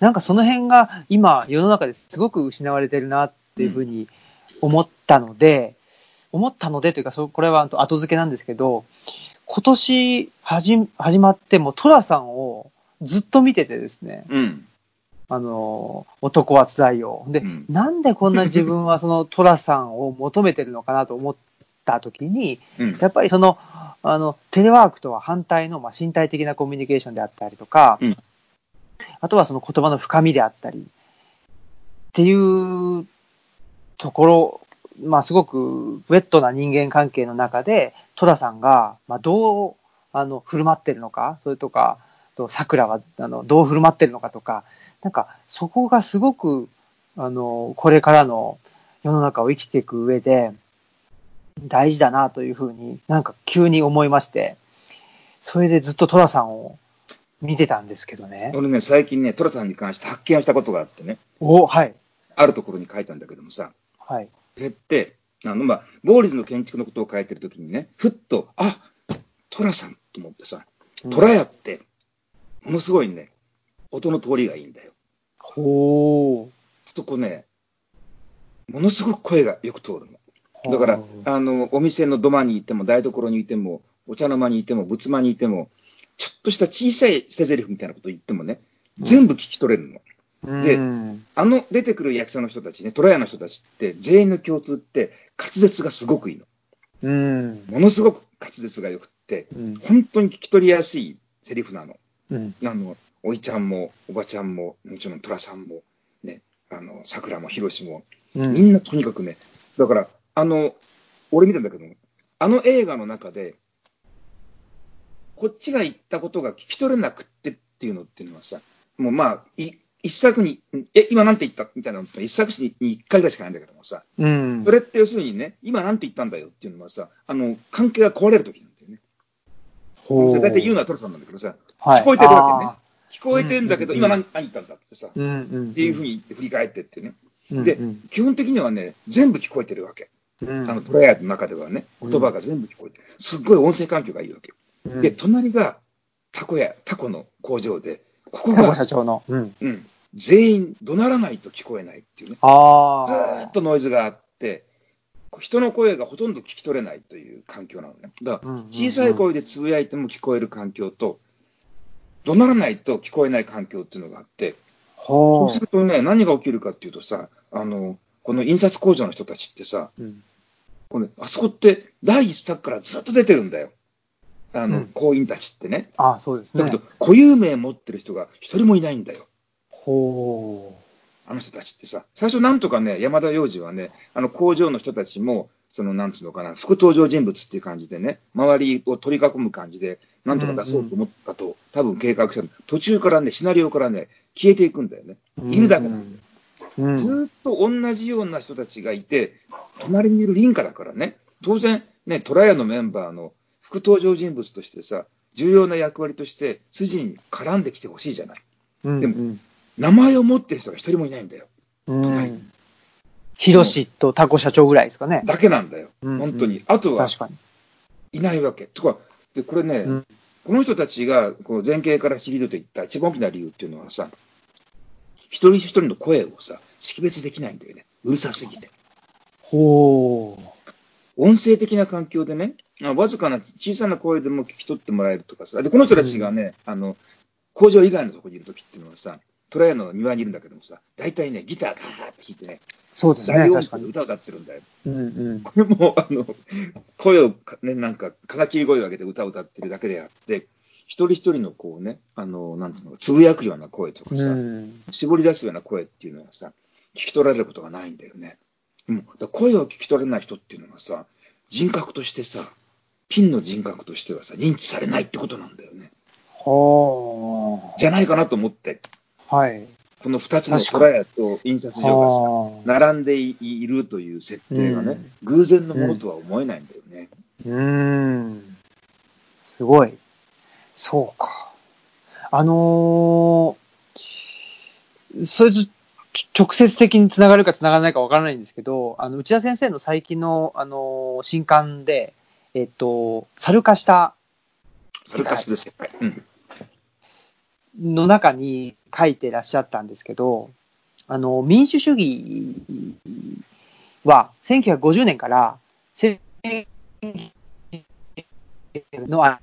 なんかその辺が今、世の中ですごく失われてるなっていうふうに思ったので、思ったのでというか、そこれは後付けなんですけど、今年始始まっても、トラさんをずっと見ててですね、うん。あの、男はつらいよ。で、うんなんでこんな自分はそのトラさんを求めてるのかなと思ったときに、うん。やっぱりその、あの、テレワークとは反対の、まあ、身体的なコミュニケーションであったりとか、うんあとはその言葉の深みであったり、っていうところ、まあ、すごくウェットな人間関係の中で、トラさんが、まあ、どう、あの、振る舞ってるのか、それとか、と桜は、あの、どう振る舞ってるのかとか、なんか、そこがすごく、あの、これからの世の中を生きていく上で、大事だなというふうになんか急に思いまして、それでずっとトラさんを見てたんですけどね。俺ね、最近ね、トラさんに関して発見をしたことがあってね、おはい。あるところに書いたんだけどもさ、はい。それって、あの、まあ、ボーリズの建築のことを書いてるときにね、ふっと、あトラさんと思ってさ、トラヤって、ものすごいね、音の通りがいいんだよ。ほそこね、ものすごく声がよく通るの。う。だからあの、お店の土間にいても、台所にいても、お茶の間にいても、仏間にいても、ちょっとした小さい捨て台詞みたいなこと言ってもね、全部聞き取れるの。でうんあの出てくる役者の人たちね、トラヤの人たちって、全員の共通って、滑舌がすごくいいの。うん。ものすごく滑舌が良くって、うん。本当に聞き取りやすいセリフなの。うん。あの、おいちゃんも、おばちゃんも、もちろん虎さんも、ね、あの、桜も、ひろしも、うんみんなとにかくね、だから、あの、俺見たんだけど、あの映画の中で、こっちが言ったことが聞き取れなくってっていうのっていうのはさ、もうまあ、い一作に、え、今なんて言ったみたいなのって一作に一回ぐらいしかないんだけどもさ、うんそ。れって要するにね、今なんて言ったんだよっていうのはさ、あの、関係が壊れるときなんだよね。ほ大体言うのはトラさんなんだけどさ、はい聞こえてるわけね。聞こえてんだけど、うん今何何言ったんだってさ、うんうん。っていうふうに言って振り返ってってね。うんでうん基本的にはね、全部聞こえてるわけ。うんあの、トライアの中ではね、うん言葉が全部聞こえてる。すっごい音声環境がいいわけ。うんで、隣がタコや、タコの工場で、ここが、社長の。うん。うん、全員怒鳴らないと聞こえないっていうね。ああ。ずーっとノイズがあって、人の声がほとんど聞き取れないという環境なのね。だからうんうんうん、小さい声でつぶやいても聞こえる環境と、怒鳴らないと聞こえない環境っていうのがあって、ほそうするとね、何が起きるかっていうとさ、あの、この印刷工場の人たちってさ、うん。これあそこって第一作からずっと出てるんだよ。あの、うん工員たちってね。あそうですねだけど。、固有名持ってる人が一人もいないんだよ。ほあの人たちってさ。最初なんとかね、山田洋次はね、あの工場の人たちも、その、なんつうのかな、副登場人物っていう感じでね、周りを取り囲む感じで、なんとか出そうと思ったと、多分計画したの途中からね、シナリオからね、消えていくんだよね。う。いるだけなんだよ。うん。ずーっと同じような人たちがいて、隣にいる林家だからね、当然、ね、トライアのメンバーの副登場人物としてさ、重要な役割として筋に絡んできてほしいじゃない。うん。でもうん名前を持ってる人が一人もいないんだよ。うん隣に。ヒロシとタコ社長ぐらいですかね。だけなんだよ。うん本当に。あとは確かに。いないわけ。とか、で、これね、うんこの人たちがこう前景から退いていった一番大きな理由っていうのはさ、一人一人の声をさ、識別できないんだよね。うるさすぎて。ほ音声的な環境でね、あわずかな小さな声でも聞き取ってもらえるとかさ、で、この人たちがね、あの、工場以外のところにいるときっていうのはさ、トライアの庭にいるんだけどもさ、大体ね、ギターガーって弾いてね、そうですね、歌を歌ってるんだよ。うんうん。これも、あの、声をか、ね、なんか、からきり声を上げて歌を歌ってるだけであって、一人一人のこうね、あの、なんつうの、つぶやくような声とかさ、うん。絞り出すような声っていうのはさ、聞き取られることがないんだよね。うん。だ声を聞き取れない人っていうのはさ、人格としてさ、ピンの人格としてはさ、認知されないってことなんだよね。ほじゃないかなと思って、ー。はい。この二つの確かにトライアと印刷所が並んでいるという設定がね、うん偶然のものとは思えないんだよね。ーうーん。すごい。そうか。あのー、それと直接的につながるかつながらないかわからないんですけど、あの、内田先生の最近の、あのー新刊で、えっと、猿化したそれかする世界。うん。の中に書いてらっしゃったんですけど、あの、民主主義は1950年から戦の間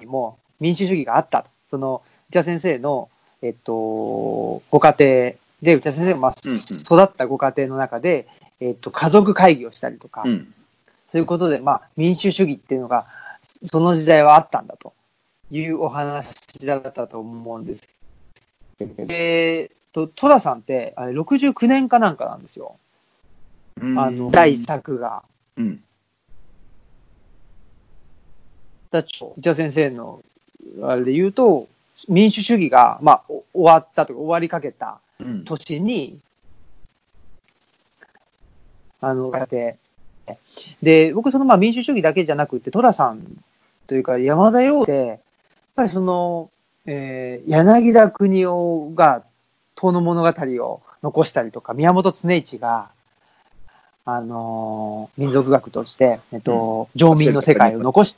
にも民主主義があったと。その、内田先生の、えっと、ご家庭で、内田先生がまあ育ったご家庭の中で、えっと、家族会議をしたりとか、うん。そういうことで、まあ、民主主義っていうのが、その時代はあったんだというお話だったと思うんですけど、で、とトラさんって、あれ、69年かなんかなんですよ。うんあの、第一作が。うん。だちょ内田先生の、あれで言うと、民主主義が、まあ、お終わったとか、終わりかけたうん。年に、あの、やって、で、僕、そのまあ民主主義だけじゃなくて、寅さんというか、山田洋って、ぱりその、えー柳田国夫が、遠の物語を残したりとか、宮本常一が、あのー民族学として、えっと、上民の世界を残し、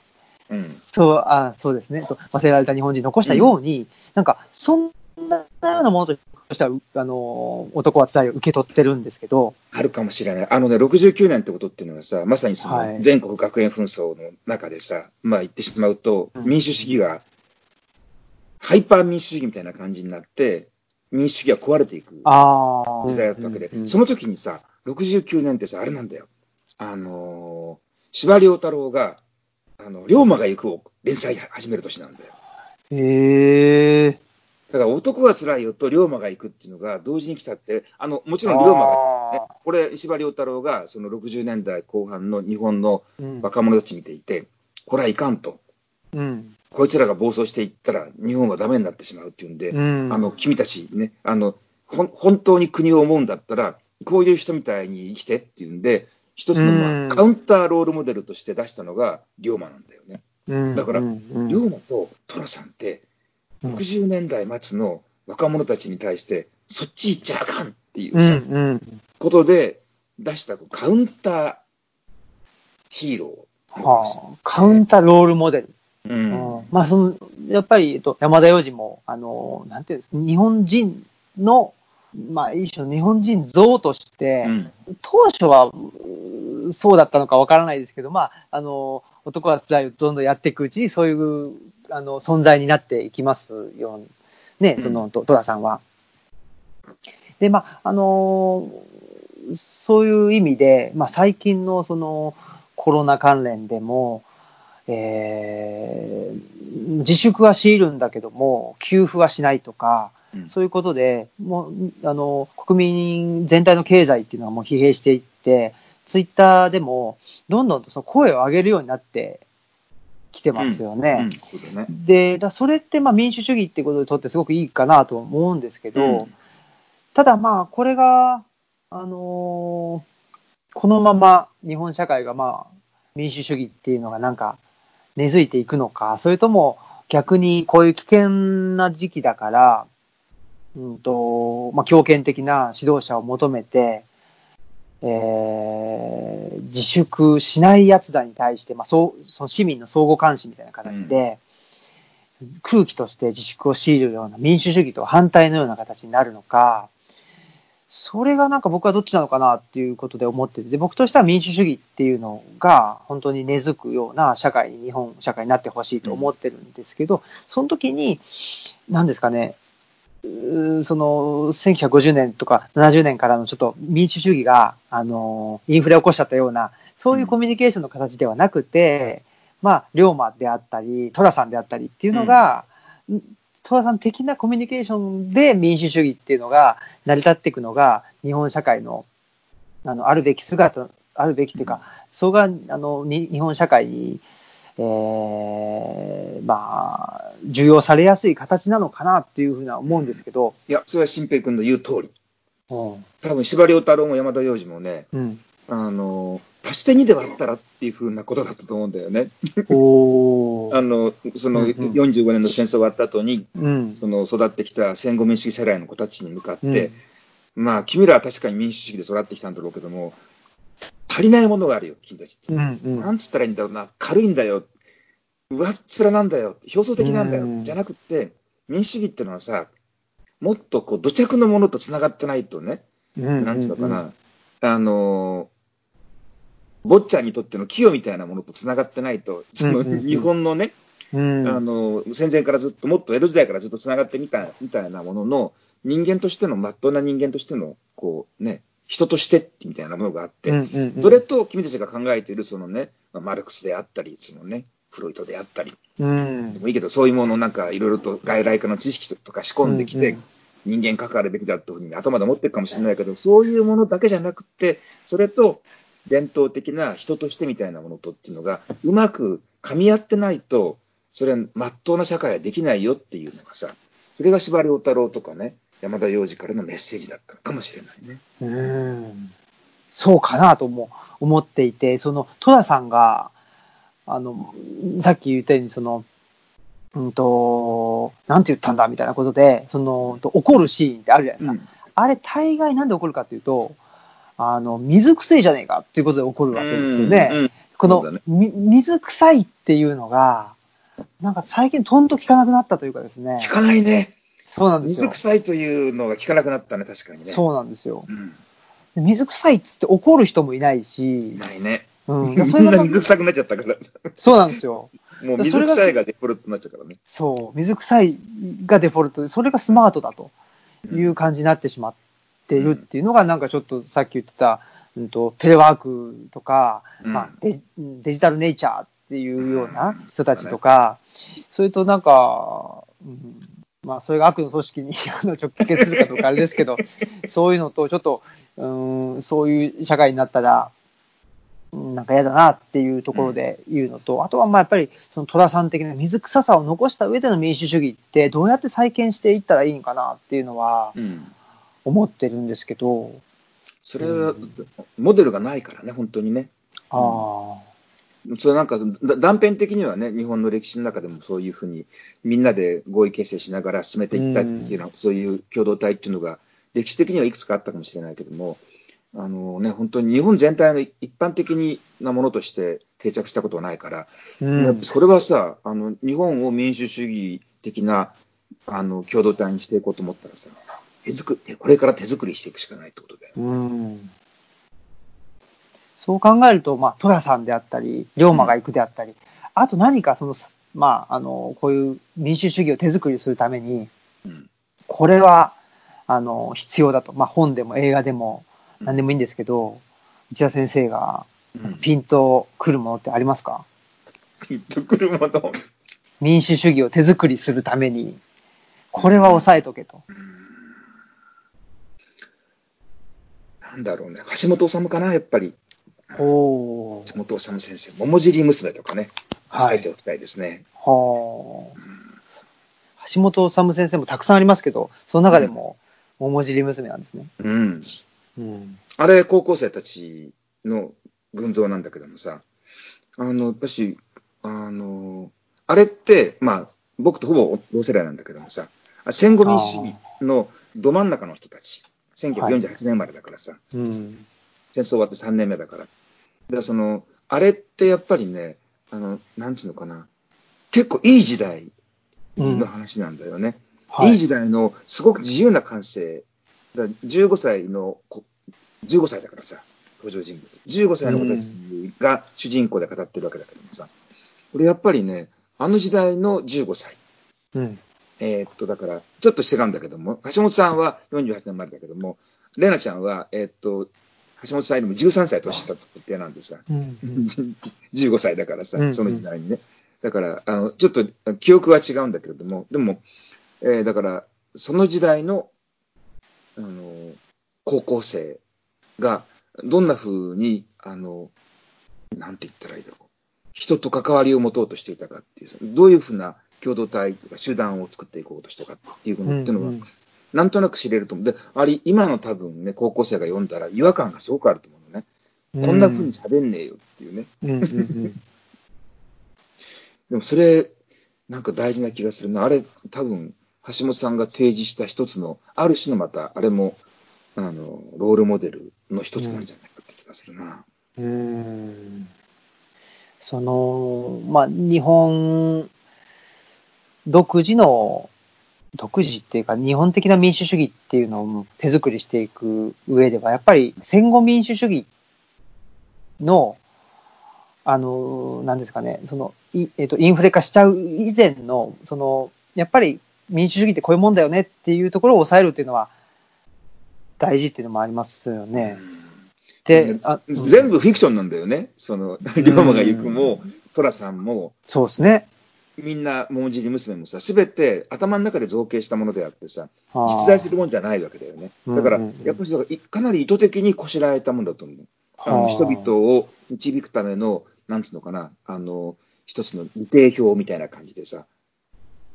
うん。そう、あそうですね。と忘れられた日本人残したように、なんか、そんなようなものとしては、うあの、男は辛いを受け取ってるんですけど、あるかもしれない。あのね、69年ってことっていうのはさ、まさにそはいの全国学園紛争の中でさ、まあ言ってしまうと、うん民主主義が、ハイパー民主主義みたいな感じになって、民主主義が壊れていく。時代だったわけで、うんうんその時にさ、69年ってさ、あれなんだよ。あのー、司馬遼太郎が、あの、龍馬が行くを連載始める年なんだよ。へえ。だから男は辛いよと龍馬が行くっていうのが同時に来たって、あの、もちろん龍馬が、ねあ、これ、司馬遼太郎がその60年代後半の日本の若者たち見ていて、これはいかんと。うん。こいつらが暴走していったら日本はダメになってしまうっていうんで、うん。あの、君たちね、あの、ほん本当に国を思うんだったら、こういう人みたいに生きてっていうんで、一つの、まうんあ、カウンターロールモデルとして出したのが龍馬なんだよね。うん、だからうんうん龍馬と寅さんって、うん60年代末の若者たちに対して、そっち行っちゃあかんっていううんさ、うん。ことで出したカウンターヒーロー。はあ、カウンターロールモデル。うん。うんまあ、その、やっぱり、えっと、山田洋次も、あの、なんていうんですか、日本人の、まあ、一種の日本人像として、うん。当初はそうだったのかわからないですけど、まあ、あの、男は辛いをどんどんやっていくうちに、そういう、あの、存在になっていきますよ。ね、その、と寅さんは。で、まあ、あのそういう意味で、まあ、最近のそのコロナ関連でも、えー自粛は強いるんだけども、給付はしないとか、うんそういうことで、もう、あの、国民全体の経済っていうのはもう疲弊していって、ツイッターでも、どんどんとその声を上げるようになってきてますよね。うん、そうだね。で、だそれってまあ民主主義ってことにとってすごくいいかなと思うんですけど、うんただまあ、これが、あのーこのまま日本社会がまあ、民主主義っていうのがなんか根付いていくのか、それとも逆にこういう危険な時期だから、うんと、まあ、強権的な指導者を求めて、えー自粛しない奴らに対して、まあ、そう、その市民の相互監視みたいな形で、空気として自粛を強いるような民主主義と反対のような形になるのか、それがなんか僕はどっちなのかなっていうことで思ってて、で僕としては民主主義っていうのが本当に根付くような社会に、日本社会になってほしいと思ってるんですけど、その時に、何ですかね、うその、1950年とか70年からのちょっと民主主義が、あの、インフレを起こしちゃったような、そういうコミュニケーションの形ではなくて、まあ、龍馬であったり、寅さんであったりっていうのが、寅さん的なコミュニケーションで民主主義っていうのが成り立っていくのが、日本社会の、あの、あるべき姿、あるべきというか、それが、あの、に日本社会に、えー、まあ、重要されやすい形なのかなっていうふうには思うんですけど。いや、それは新平君の言う通り。うん。多分、司馬遼太郎も山田洋次もね、うん。あの、足して2で割ったらっていうふうなことだったと思うんだよね。おー。あの、そのうんうん45年の戦争が終わった後に、うん。その育ってきた戦後民主主義世代の子たちに向かって、まあ、君らは確かに民主主義で育ってきたんだろうけども、足りないものがあるよ、君たちって。うん。うん。なんつったらいいんだろうな、軽いんだよ、上っ面なんだよ、表層的なんだよ、うんじゃなくって、民主主義ってのはさ、もっとこう土着のものと繋がってないとね、うん。なんつうのかな、あのー、坊ちゃんにとっての清みたいなものと繋がってないと、その日本のね、うん。あの、戦前からずっと、もっと江戸時代からずっと繋がってみたみたいなものの、人間としての、まっとうな人間としての、こうね、人としてみたいなものがあって、うんうんうんそれと君たちが考えている、そのね、まあマルクスであったり、そのね、フロイトであったり、うんで。もいいけど、そういうものをなんかいろいろと外来化の知識とか仕込んできて、うんうん人間関わるべきだというふうに頭で思ってるかもしれないけど、そういうものだけじゃなくて、それと伝統的な人としてみたいなものとっていうのが、うまく噛み合ってないと、それは真っ当な社会はできないよっていうのがさ、それが司馬遼太郎とかね、山田洋次からのメッセージだったのかもしれないね。うん。そうかなとも思っていて、その、戸田さんが、あの、さっき言ったように、その、うんと、なんて言ったんだみたいなことで、その、と怒るシーンってあるじゃないですか。うんあれ、大概なんで怒るかっていうと、あの、水臭いじゃねえかっていうことで怒るわけですよね。うんうんこの、ねみ水臭いっていうのが、なんか最近とんと聞かなくなったというかですね。聞かないね。そうなんですよ。水臭いというのが聞かなくなったね、確かにね。そうなんですよ。うん。で水臭いっつって怒る人もいないいし、ないね。うん、それがな水臭くなっちゃったから。そうなんですよ。もう水臭いがデフォルトになっちゃうからね。そう。水臭いがデフォルトで、それがスマートだという感じになってしまっているっていうのが、なんかちょっとさっき言ってた、うんと、テレワークとか、うん。まあデジ、デジタルネイチャーっていうような人たちとか、それとなんか、うんまあ、それが悪の組織に あの直結するかどうかあれですけど、そういうのと、ちょっと、うん、そういう社会になったら、うんなんか嫌だなっていうところで言うのと、あとはまあやっぱり、その寅さん的な水臭さを残した上での民主主義って、どうやって再建していったらいいのかなっていうのはうん。思ってるんですけど、それは、モデルがないからね、本当にね。ああ、それなんか、だ断片的にはね、日本の歴史の中でもそういうふうに、みんなで合意形成しながら進めていったっていうのは、そういう共同体っていうのが、歴史的にはいくつかあったかもしれないけども、あのね、本当に日本全体の一般的なものとして定着したことはないから、うん。それはさ、あの、日本を民主主義的な、あの、共同体にしていこうと思ったらさ、手作り、これから手作りしていくしかないってことだよ。うん。そう考えると、まあ、寅さんであったり、龍馬が行くであったり、あと何かその、まあ、あの、こういう民主主義を手作りするために、うん。これは、あの、必要だと。まあ、本でも映画でもうん何でもいいんですけど、内田先生がうんピンとくるものってありますか？ピンとくるもの？民主主義を手作りするために、これは抑えとけと。なんだろうね。橋本治かな、やっぱり。おー。橋本治先生。桃尻娘とかね。はい伝えておきたいですね。はあ。橋本治先生もたくさんありますけど、その中でも、桃尻娘なんですね。うん。うん。あれ、高校生たちの群像なんだけどもさ、あの、やっぱし、あの、あれって、まあ、僕とほぼ同世代なんだけどもさ、戦後民主主義のど真ん中の人たち、1948年生まれだからさ、うん。戦争終わって3年目だから。だからその、あれってやっぱりね、あの、なんつうのかな、結構いい時代うんの話なんだよね。はいいい時代のすごく自由な感性。だから15歳の子、15歳だからさ、登場人物。15歳の子たちが主人公で語ってるわけだけどもさ、俺やっぱりね、あの時代の15歳。うん。えーっと、だから、ちょっと違うんだけども、橋本さんは48年生まれだけども、玲奈ちゃんは、えーっと、橋本さんよりも13歳年下って設定なんでさ、うんうん15歳だからさうんう、んその時代にね。だから、あの、ちょっと記憶は違うんだけれども、でも、えーだから、その時代の、あの、高校生が、どんな風に、あの、なんて言ったらいいだろう。人と関わりを持とうとしていたかっていう、どういうふうな共同体とか手段を作っていこうとしたかっていうのっていうのは、うんうんなんとなく知れると思う。で、あれ、今の多分ね、高校生が読んだら違和感がすごくあると思うのね。こんな風に喋んねえよっていうね。うんうんうん でもそれ、なんか大事な気がするな。あれ、多分、橋本さんが提示した一つの、ある種のまた、あれも、あの、ロールモデルの一つなんじゃないかって気がするな。うーんその、まあ、日本独自の、独自っていうか、日本的な民主主義っていうのを手作りしていく上では、やっぱり戦後民主主義の、あの、なんですかね、その、いえっ、と、インフレ化しちゃう以前の、その、やっぱり民主主義ってこういうもんだよねっていうところを抑えるっていうのは、大事っていうのもありますよね。で、あ全部フィクションなんだよね。その、龍馬が行くも、寅さんも、そうですね。みんな、桃尻娘もさ、すべて頭の中で造形したものであってさ、はあ実在するもんじゃないわけだよね。だから、やっぱりかなり意図的にこしらえたもんだと思う。あのはあ人々を導くための、なんつうのかな、あの、一つの利定表みたいな感じでさ、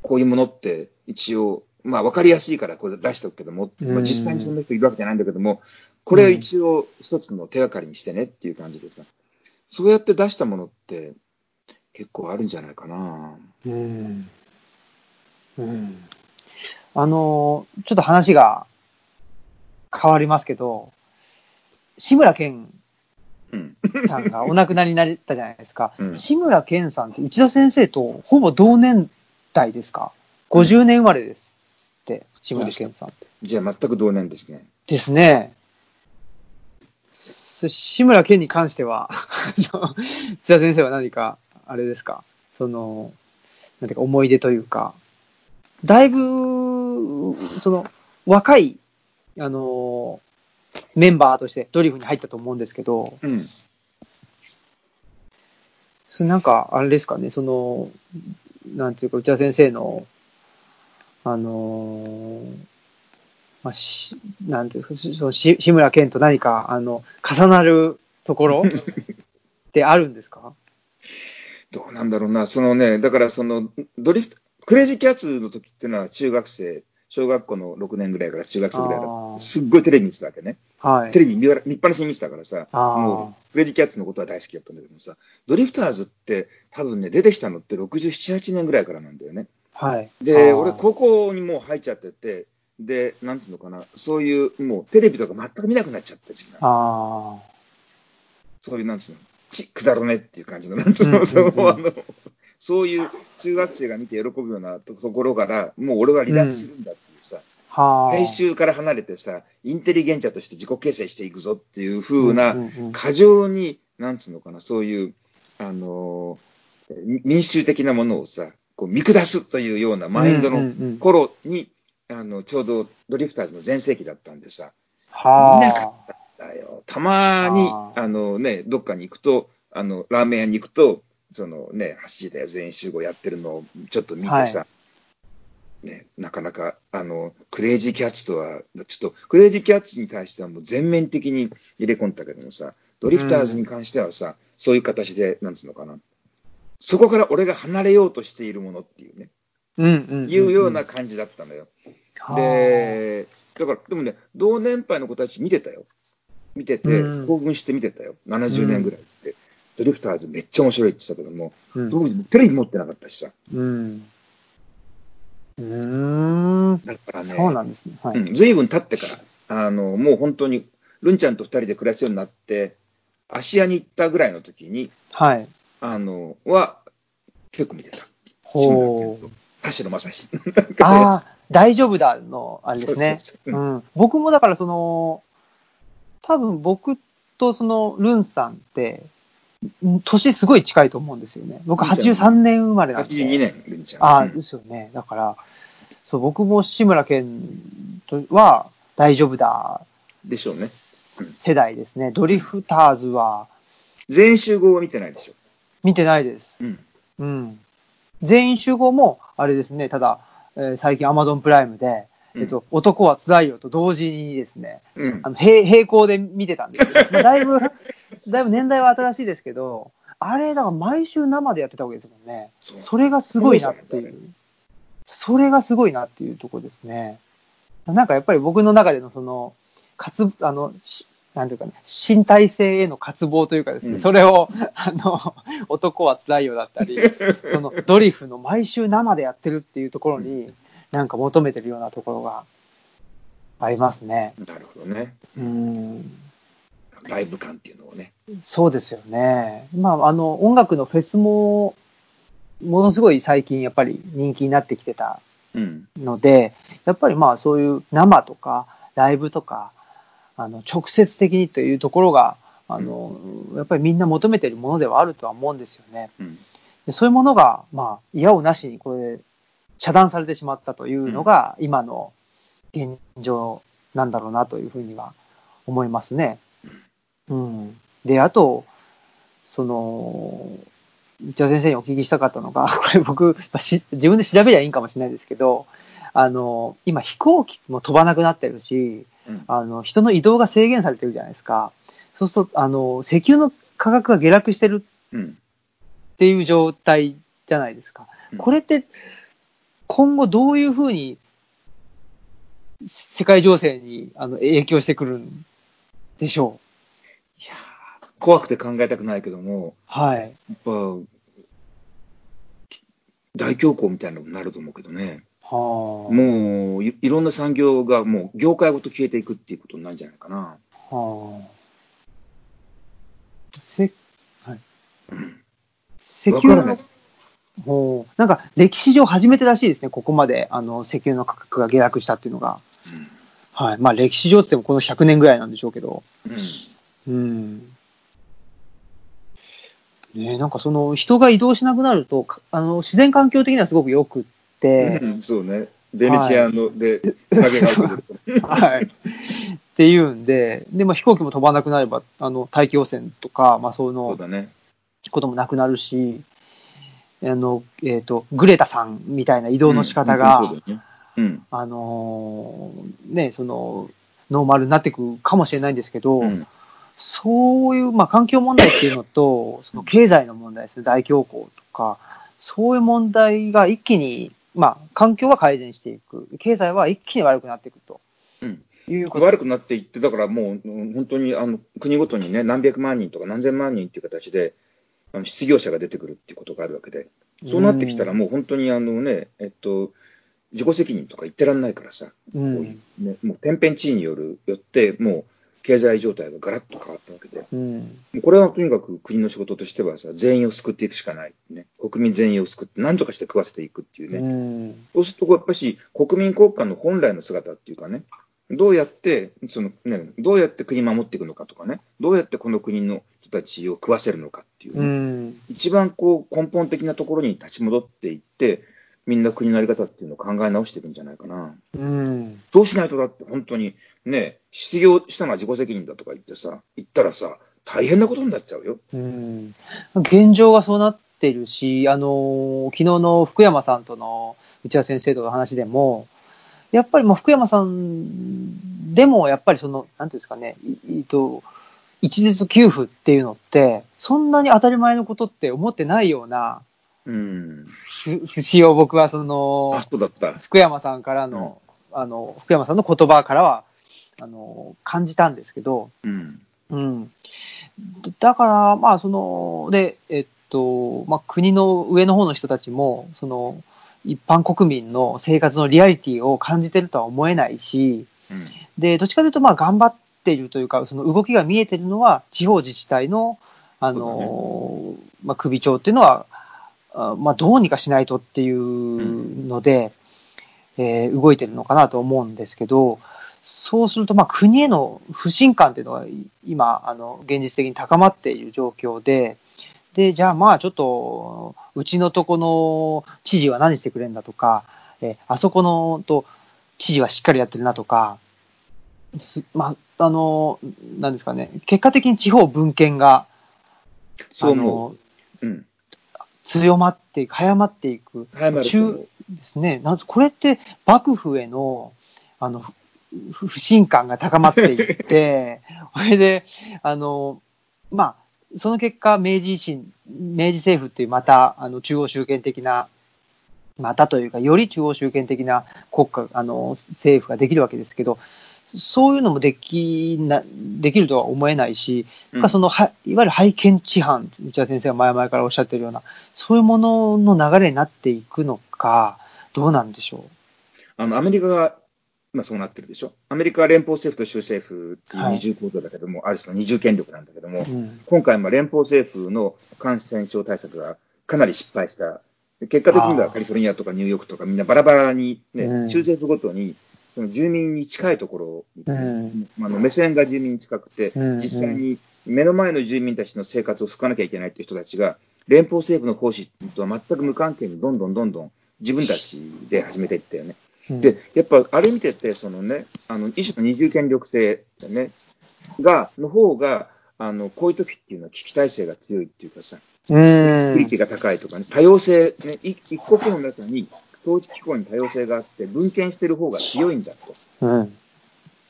こういうものって一応、まあ分かりやすいからこれ出しておくけども、まあ、うん実際にそんな人いるわけじゃないんだけども、これを一応一つの手がかりにしてねっていう感じでさ、そうやって出したものって結構あるんじゃないかな。うん。うん。あの、ちょっと話が変わりますけど、志村けんうん。さんがお亡くなりになったじゃないですか。うん志村けんさんって内田先生とほぼ同年代ですか ?50 年生まれですって、志村けんさんって。じゃあ全く同年ですね。ですね。す志村けんに関しては、内田先生は何か、あれですか、その、なんていうか思い出というか、だいぶ、その、若い、あの、メンバーとしてドリフに入ったと思うんですけど、うん。それなんか、あれですかね、その、なんていうか、内田先生の、あのーまあ、し、なんていうんですか、そのし志村けんと何か、あの、重なるところ ってあるんですか？どうなんだろうな、そのね、だからその、ドリフト、クレイジーキャッツの時っていうのは中学生、小学校の6年ぐらいから中学生ぐらいだあーすっごいテレビ見てたわけね。はい。テレビ見見っぱなしに見てたからさ、もう、クレイジーキャッツのことは大好きだったんだけどもさ、ドリフターズって多分ね、出てきたのって67、8年ぐらいからなんだよね。はい。で、俺、高校にもう入っちゃってて、で、なんつうのかな、そういう、もうテレビとか全く見なくなっちゃった時期なそういう、なんつうの、ち、くだらねっていう感じの、なんつうの、そう、あの、そういう中学生が見て喜ぶようなとところから、もう俺は離脱するんだっていうさ、あ。はあ。大衆から離れてさ、インテリゲンチャとして自己形成していくぞっていう風な過剰に、なんつうのかな、そういう、あのー、み民衆的なものをさ、こう見下すというようなマインドの頃に、あの、ちょうどドリフターズの全盛期だったんでさ、は見なかあ。だよ。たまにあ、のね、どっかに行くと、あの、ラーメン屋に行くと、そのね、8時だよ、全員集合やってるのをちょっと見てさ、はね、なかなか、あの、クレイジーキャッツとは、ちょっと、クレイジーキャッツに対してはもう全面的に入れ込んだけどもさ、ドリフターズに関してはさ、そういう形で、なんつうのかな。そこから俺が離れようとしているものっていうね、うんうんんん。いうような感じだったのよ。はあ、で、だから、でもね、同年配の子たち見てたよ。見てて、うん興奮して見てたよ。70年ぐらいって。ドリフターズめっちゃ面白いって言ってたけども、うん当時テレビ持ってなかったしさ。うん。うーん。だからね、そうなんですね。はい。うん、経ってから、あの、もう本当に、ルンちゃんと二人で暮らすようになって、芦屋に行ったぐらいの時に、はい。あの、は、結構見てた。ほう。田代正史。ああ、大丈夫だの、あれですね。そうそうそううん。僕もだからその、多分僕とそのルンさんって、ん年すごい近いと思うんですよね。僕ルンちゃん83年生まれなんで。82年、ルンちゃん。ああ、うんですよね。だから、そう、僕も志村けんとは大丈夫だでしょうね。世代ですね。ドリフターズは全員集合は見てないでしょ。見てないです。うん。うん。全員集合も、あれですね、ただ、えー最近 Amazon プライムで、えっと、男は辛いよと同時にですね、うんあ。の、並並行で見てたんですけど、ま あだいぶ、だいぶ年代は新しいですけど、あれ、だから毎週生でやってたわけですもんね。それがすごいなっていう。それがすごいなっていうところですね。なんかやっぱり僕の中でのその、かつ、あの、しなんていうかね、身体性への渇望というかですね、うんそれを、あの、男は辛いよだったり、そのドリフの毎週生でやってるっていうところに、なんか求めてるようなところがありますね。なるほどね。うん。ライブ感っていうのをね。そうですよね。まあ、あの、音楽のフェスも、ものすごい最近やっぱり人気になってきてたうん。ので、やっぱりまあそういう生とかライブとか、あの、直接的にというところが、あの、やっぱりみんな求めているものではあるとは思うんですよね。うん。でそういうものが、まあ、嫌をなしにこれ、遮断されてしまったというのが、今の現状なんだろうなというふうには思いますね。うん。で、あと、その、内田先生にお聞きしたかったのが、これ僕、まあし自分で調べりゃいいんかもしれないですけど、あの、今飛行機も飛ばなくなってるし、うんあの、人の移動が制限されてるじゃないですか。そうすると、あの、石油の価格が下落してるうん。っていう状態じゃないですかうん。これって、今後どういうふうに世界情勢にあの影響してくるんでしょいやー怖くて考えたくないけども、う。はい。やっぱ、大恐慌みたいなのになると思うけどね。はあ。もうい、いろんな産業がもう業界ごと消えていくっていうことになるんじゃないかな。はあ。せ、はい。うん。石油の、ほうなんか歴史上初めてらしいですね。ここまで、あの、石油の価格が下落したっていうのが。はい。まあ歴史上って言ってもこの100年ぐらいなんでしょうけど。うん。うん。ねえなんかその人が移動しなくなると、かあの、自然環境的にはすごく良くって、うんそうね。ベネチアので、影が。はい。っていうんで、で、まあ飛行機も飛ばなくなれば、あの、大気汚染とか、まあそそうのだね。こともなくなるし、あの、えっ、と、グレタさんみたいな移動の仕方うんが、うね。うん。あのーね、その、ノーマルになっていくかもしれないんですけど、うん。そういう、まあ、環境問題っていうのと、その経済の問題ですね、大恐慌とか、そういう問題が一気に、まあ、環境は改善していく、経済は一気に悪くなっていくとうん。いうこと。悪くなっていって、だからもう、うん本当にあの国ごとにね、何百万人とか何千万人っていう形で、あの失業者が出てくるっていうことがあるわけで、そうなってきたら、もう本当にあのね、えっと、自己責任とか言ってらんないからさ、う。んね、もう天変地異によるよって、もう経済状態がガラッと変わったわけで、うん。もうこれはとにかく国の仕事としてはさ、全員を救っていくしかない。ね、国民全員を救って、何とかして食わせていくっていうね。うん。そうすると、やっぱし、国民国家の本来の姿っていうかね、どうやって、そのね、どうやって国守っていくのかとかね、どうやってこの国の人たちを食わせるのかっていうね、うん。一番こう根本的なところに立ち戻っていって、みんな国のあり方っていうのを考え直していくんじゃないかな。うん。そうしないとだって本当にね、失業したのは自己責任だとか言ってさ、言ったらさ、大変なことになっちゃうよ。うん。現状がそうなってるし、あの、昨日の福山さんとの内田先生との話でも、やっぱりもう福山さんでも、やっぱりその、なんていうんですかね、いえっと、一律給付っていうのって、そんなに当たり前のことって思ってないようなうん。ふ節を僕はそのあ、、そうだった。福山さんからの、あの、福山さんの言葉からは、あの、感じたんですけど、うん。うん。だから、まあ、その、で、えっと、まあ、国の上の方の人たちも、その、一般国民の生活のリアリティを感じてるとは思えないし、うん。で、どっちかというと、まあ、頑張っているというか、その動きが見えてるのは、地方自治体の、あの、まあ、首長っていうのは、あまあ、どうにかしないとっていうので、えー動いてるのかなと思うんですけど、そうすると、まあ、国への不信感っていうのがい今、あの、現実的に高まっている状況で、で、じゃあまあちょっと、うちのとこの知事は何してくれんだとか、えーあそこのと知事はしっかりやってるなとか、すまあ、あの、なんですかね、結果的に地方分権が、そう思う。ん。強まっていく、早まっていく。早まると思う。ですね。なんこれって幕府への、あの、ふ不信感が高まっていって、それで、あの、まあ、その結果、明治維新、明治政府っていうまた、あの、中央集権的な、またというか、より中央集権的な国家、あの、政府ができるわけですけど、そういうのもできな、できるとは思えないし、うんそのはいわゆる拝見知犯、内田先生が前々からおっしゃってるような、そういうものの流れになっていくのか、どうなんでしょあの、アメリカが、今そうなってるでしょ？アメリカは連邦政府と州政府っていうはい二重構造だけども、ある種の二重権力なんだけども、う。うん。今回も連邦政府の感染症対策がかなり失敗した。で結果的にはカリフォルニアとかニューヨークとかみんなバラバラにね、うん州政府ごとに、その住民に近いところに、うんあの目線が住民に近くて、うん実際に目の前の住民たちの生活を救わなきゃいけないっていう人たちが、連邦政府の方針とは全く無関係にどんどんどんどん自分たちで始めていったよね。うんで、やっぱあれ見てて、そのね、あの、一種の二重権力性ね、が、の方が、あの、こういう時っていうのは危機体制が強いっていうかさ、うん。セキュリティが高いとかね、多様性、ね、い一国の中に統治機構に多様性があって、分権してる方が強いんだと。うん。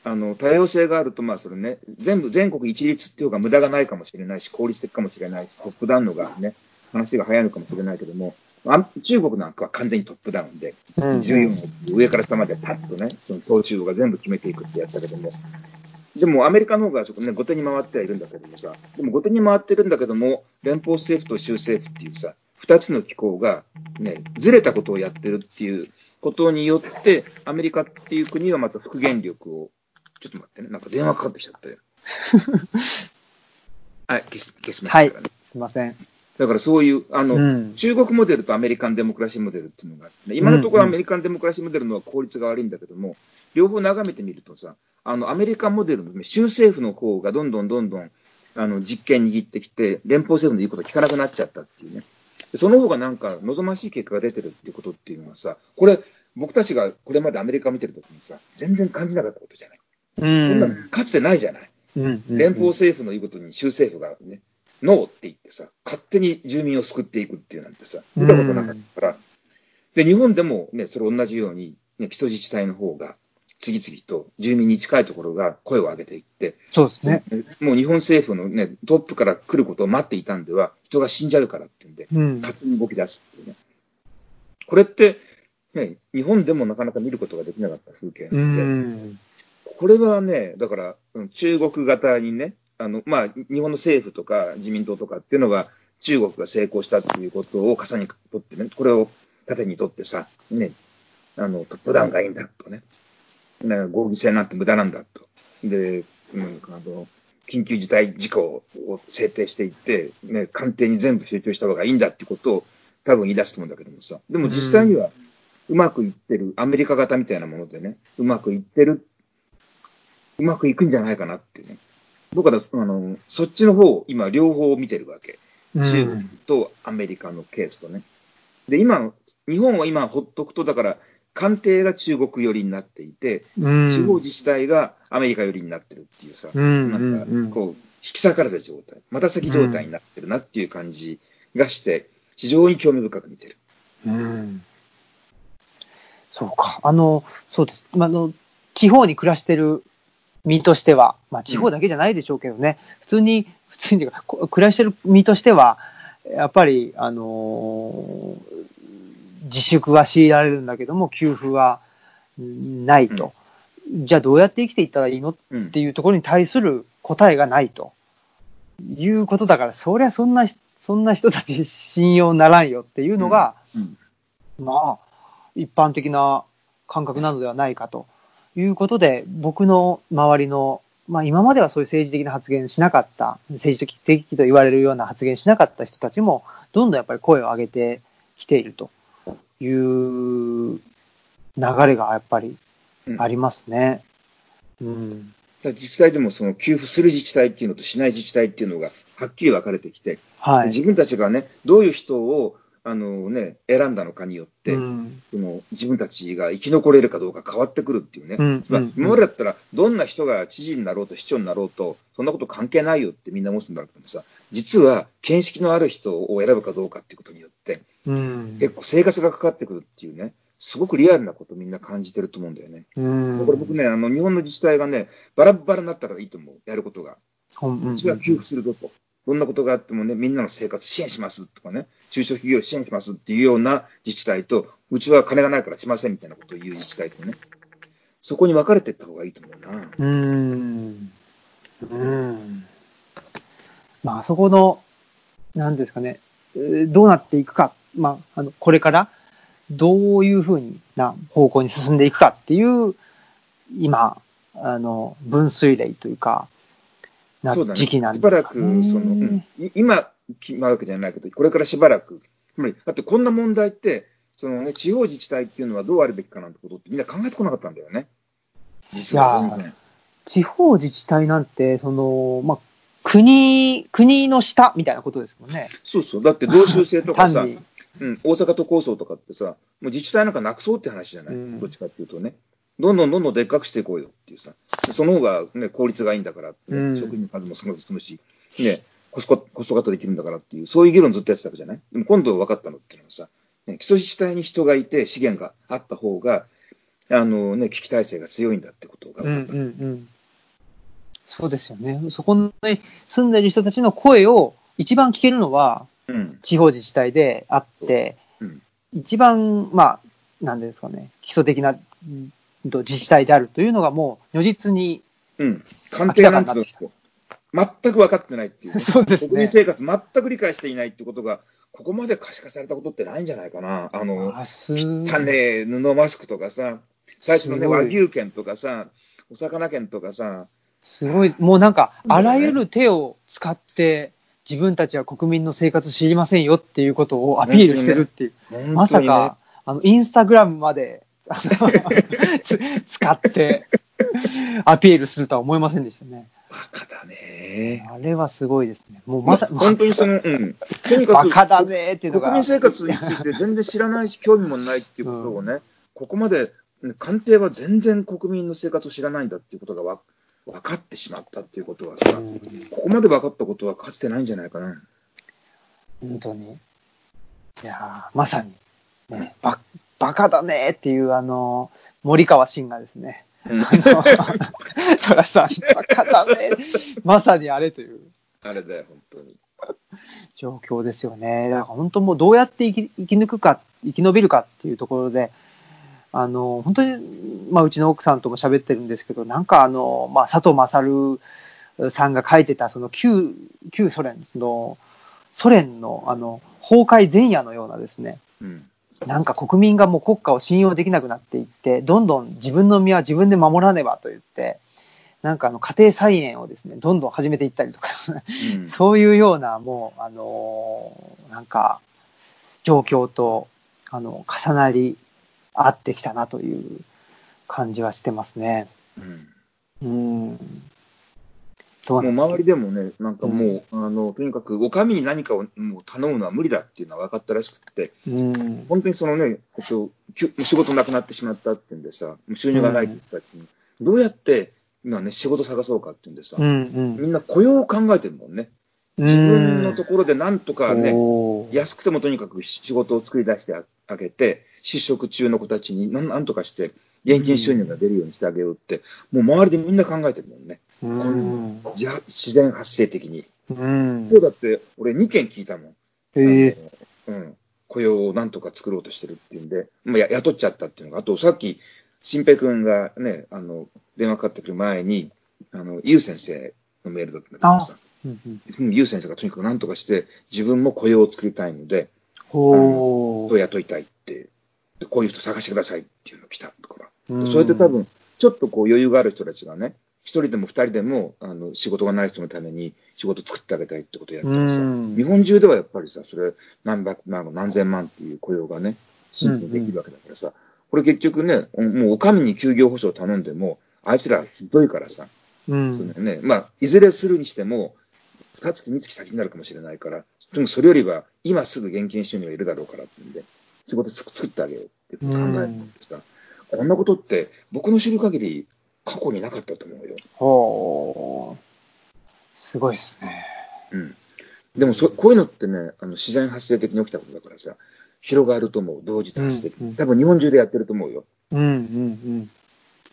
あの、多様性があると、まあ、それね、全部、全国一律っていう方が無駄がないかもしれないし、効率的かもしれないし、トップダウンのがね、話が早いのかもしれないけども、あ中国なんかは完全にトップダウンで、うん14億上から下までパッとね、その統治が全部決めていくってやったけども、でもアメリカの方がちょっとね、後手に回ってはいるんだけどもさ、でも後手に回ってるんだけども、連邦政府と州政府っていうさ、二つの機構がね、ずれたことをやってるっていうことによって、アメリカっていう国はまた復元力を、ちょっと待ってね、なんか電話かかってきちゃったよ。はい、消し消しましたからね。すいません。だからそういう、あの、うん。中国モデルとアメリカンデモクラシーモデルっていうのがあってね、今のところうんアメリカンデモクラシーモデルの方が効率が悪いんだけども、両方眺めてみるとさ、あの、アメリカンモデルのね州政府の方がどんどんどんどん、あの、実権握ってきて、連邦政府の言うこと聞かなくなっちゃったっていうね。でその方がなんか望ましい結果が出てるっていうことっていうのはさ、これ、僕たちがこれまでアメリカを見てるときにさ、全然感じなかったことじゃない。うこんな。かつてないじゃない。うん。連邦政府の言うことに州政府がね、ノーって言ってさ、勝手に住民を救っていくっていうなんてさ、見たことなかったから、で、日本でもね、それ同じように、ね、基礎自治体の方が、次々と住民に近いところが声を上げていって、そうですね。もう日本政府のね、トップから来ることを待っていたんでは、人が死んじゃうからっていうんで、うん。勝手に動き出すっていうね。これって、ね、日本でもなかなか見ることができなかった風景うなので、ん。これはね、だから、うん中国型にね、あの、まあ、日本の政府とか自民党とかっていうのが、中国が成功したっていうことを重ねにとってね、これを盾にとってさ、ね、あの、トップダウンがいいんだとね、ね合議制なんて無駄なんだと。で、うん、あの、緊急事態事項を制定していって、ね、官邸に全部集中した方がいいんだってことを多分言い出すと思うんだけどもさ、でも実際にはうまくいってる、アメリカ型みたいなものでね、うまくいってるうまくいくんじゃないかなってね。僕はあのそっちの方、今、両方見てるわけ。中国とアメリカのケースとね。で、今、日本は今、ほっとくと、だから、官邸が中国寄りになっていて、うん。地方自治体がアメリカ寄りになってるっていうさ、うんなんかうんうん、こう、引き裂かれた状態、また先状態になってるなっていう感じがして、非常に興味深く見てる。うん。そうか。あの、そうです。まああの、地方に暮らしてる身としては、まあ地方だけじゃないでしょうけどね、普通に、普通に暮らしてる身としては、やっぱり、あのー自粛は強いられるんだけども、給付はうんないと。じゃあどうやって生きていったらいいのうんっていうところに対する答えがないと。いうことだから、そりゃそんな、そんな人たち信用ならんよっていうのが、うんまあ、一般的な感覚なのではないかということで、僕の周りの、まあ今まではそういう政治的な発言しなかった、政治的と言われるような発言しなかった人たちも、どんどんやっぱり声を上げてきているという流れがやっぱりうんありますね。うん。だから自治体でもその給付する自治体っていうのとしない自治体っていうのがはっきり分かれてきて、はい。自分たちがね、どういう人をあのね、選んだのかによって、うんその自分たちが生き残れるかどうか変わってくるっていうね。ま今までだったら、どんな人が知事になろうと市長になろうと、そんなこと関係ないよってみんな思ってたんだけどもさ、実は見識のある人を選ぶかどうかっていうことによって、うん。結構生活がかかってくるっていうね、すごくリアルなことみんな感じてると思うんだよね。うん。これ僕ね、あの、日本の自治体がね、バラバラになったらいいと思う、やることが。うちは給付するぞと。どんなことがあってもね、みんなの生活支援しますとかね、中小企業支援しますっていうような自治体と、うちは金がないからしませんみたいなことを言う自治体とね、そこに分かれていった方がいいと思うな。うん。うん。まあ、そこの、なんですかね、えーどうなっていくか、まあ、あの、これから、どういうふうな方向に進んでいくかっていう、今、あの、分水嶺というか、な。時期なんしばらですかね。く、その、うんい今決まるわけじゃないけど、これからしばらく、つまり、だってこんな問題って、そのね、地方自治体っていうのはどうあるべきかなんてことってみんな考えてこなかったんだよね。実は全然。地方自治体なんて、その、まあ、国、国の下みたいなことですもんね。そうそう。だって同州制とかさ。うん、大阪都構想とかってさ、もう自治体なんかなくそうって話じゃない、うんどっちかっていうとね。どんどんどんどんでっかくしていこうよっていうさ、その方が、ね、効率がいいんだからうん職員の数も少なく済むし、ね、コストコストカットできるんだからっていう、そういう議論ずっとやってたわけじゃない？でも今度分かったのっていうのはさ、ね、基礎自治体に人がいて資源があった方が、あのね、危機体制が強いんだってことがうん分かった。うんうん。そうですよね。そこに住んでる人たちの声を一番聞けるのはうん。地方自治体であって、うん一番、まあ、なんですかね、基礎的な自治体であるというのがもう如実に、うん。官邸なんて全く分かってないっていう、ね。そうですね国民生活全く理解していないってことが、ここまで可視化されたことってないんじゃないかな。あの、汚ね布マスクとかさ、最初のね、和牛券とかさ、お魚券とかさ、すごい、もうなんか、あらゆる手を使って、自分たちは国民の生活知りませんよっていうことをアピールしてるっていう。本まさか、あの、インスタグラムまで、使って、アピールするとは思いませんでしたね。バカだね。あれはすごいですね。もうまさ、本当にその、うん。とにかく、バカだぜっていうのが。国民生活について全然知らないし、興味もないっていうことをね、ここまで、ね官邸は全然国民の生活を知らないんだっていうことがわ分かってしまったっていうことはさ、うんここまで分かったことはかつてないんじゃないかな。本当に。いやーまさに、ね、ば、バカだねっていう、あの、森川慎がですね、うんあの、トラさん、バカだね。まさにあれというあれだよ、本当に。状況ですよね。だから本当もうどうやって生き生き抜くか、生き延びるかっていうところで、あの、本当に、まあ、うちの奥さんとも喋ってるんですけど、なんかあの、まあ、佐藤勝さんが書いてた、その旧、旧ソ連、その、ソ連の、あの、崩壊前夜のようなですね、うん。なんか国民がもう国家を信用できなくなっていって、どんどん自分の身は自分で守らねばと言って、なんかあの家庭菜園をですね、どんどん始めていったりとか、うん そういうような、もう、あのーなんか、状況と、あの、重なり合ってきたなという感じはしてますね。うんうん。もう周りでもね、なんかもう、あの、とにかく、お上に何かをもう頼むのは無理だっていうのは分かったらしくって、うん。本当にそのね、えっと、仕事なくなってしまったっていうんでさ、収入がない人たちに、どうやって今ね、仕事探そうかっていうんでさ、うん。うん。みんな雇用を考えてるもんね。自分のところでなんとかね、安くてもとにかく仕事を作り出してあげて、失職中の子たちになんとかして、現金収入が出るようにしてあげようって、もう周りでみんな考えてるもんね。うん。じゃ自然発生的に。うん。そうだって、俺2件聞いたもん。へえ。あのうん。雇用をなんとか作ろうとしてるっていうんで、まあ、や雇っちゃったっていうのが、あとさっき、新平君がね、あの、電話かかってくる前に、あの、ゆう先生のメールだったんだけどさ、うんうんうんゆう先生がとにかくなんとかして、自分も雇用を作りたいので、ほー。人を雇いたいって、でこういう人探してくださいっていうのが来たとか、うん。でそれで多分、ちょっとこう余裕がある人たちがね、一人でも二人でも、あの、仕事がない人のために仕事作ってあげたいってことをやったらさ、うん。日本中ではやっぱりさ、それ何百万、何千万っていう雇用がね、新規にできるわけだからさ、これ結局ね、もうお上に休業保障頼んでも、あいつらひどいからさ、うん。そね、まあ、いずれするにしても、二月、三月先になるかもしれないから、でもそれよりは、今すぐ現金収入がいるだろうからってんで、仕事作ってあげようって考えるんですが、こんなことって僕の知る限り過去になかったと思うよ。ほう。すごいですね。うん。でもそ、こういうのってね、あの自然発生的に起きたことだからさ、広がると思う。同時多発的に。うんうん多分日本中でやってると思うよ。うんうんうん。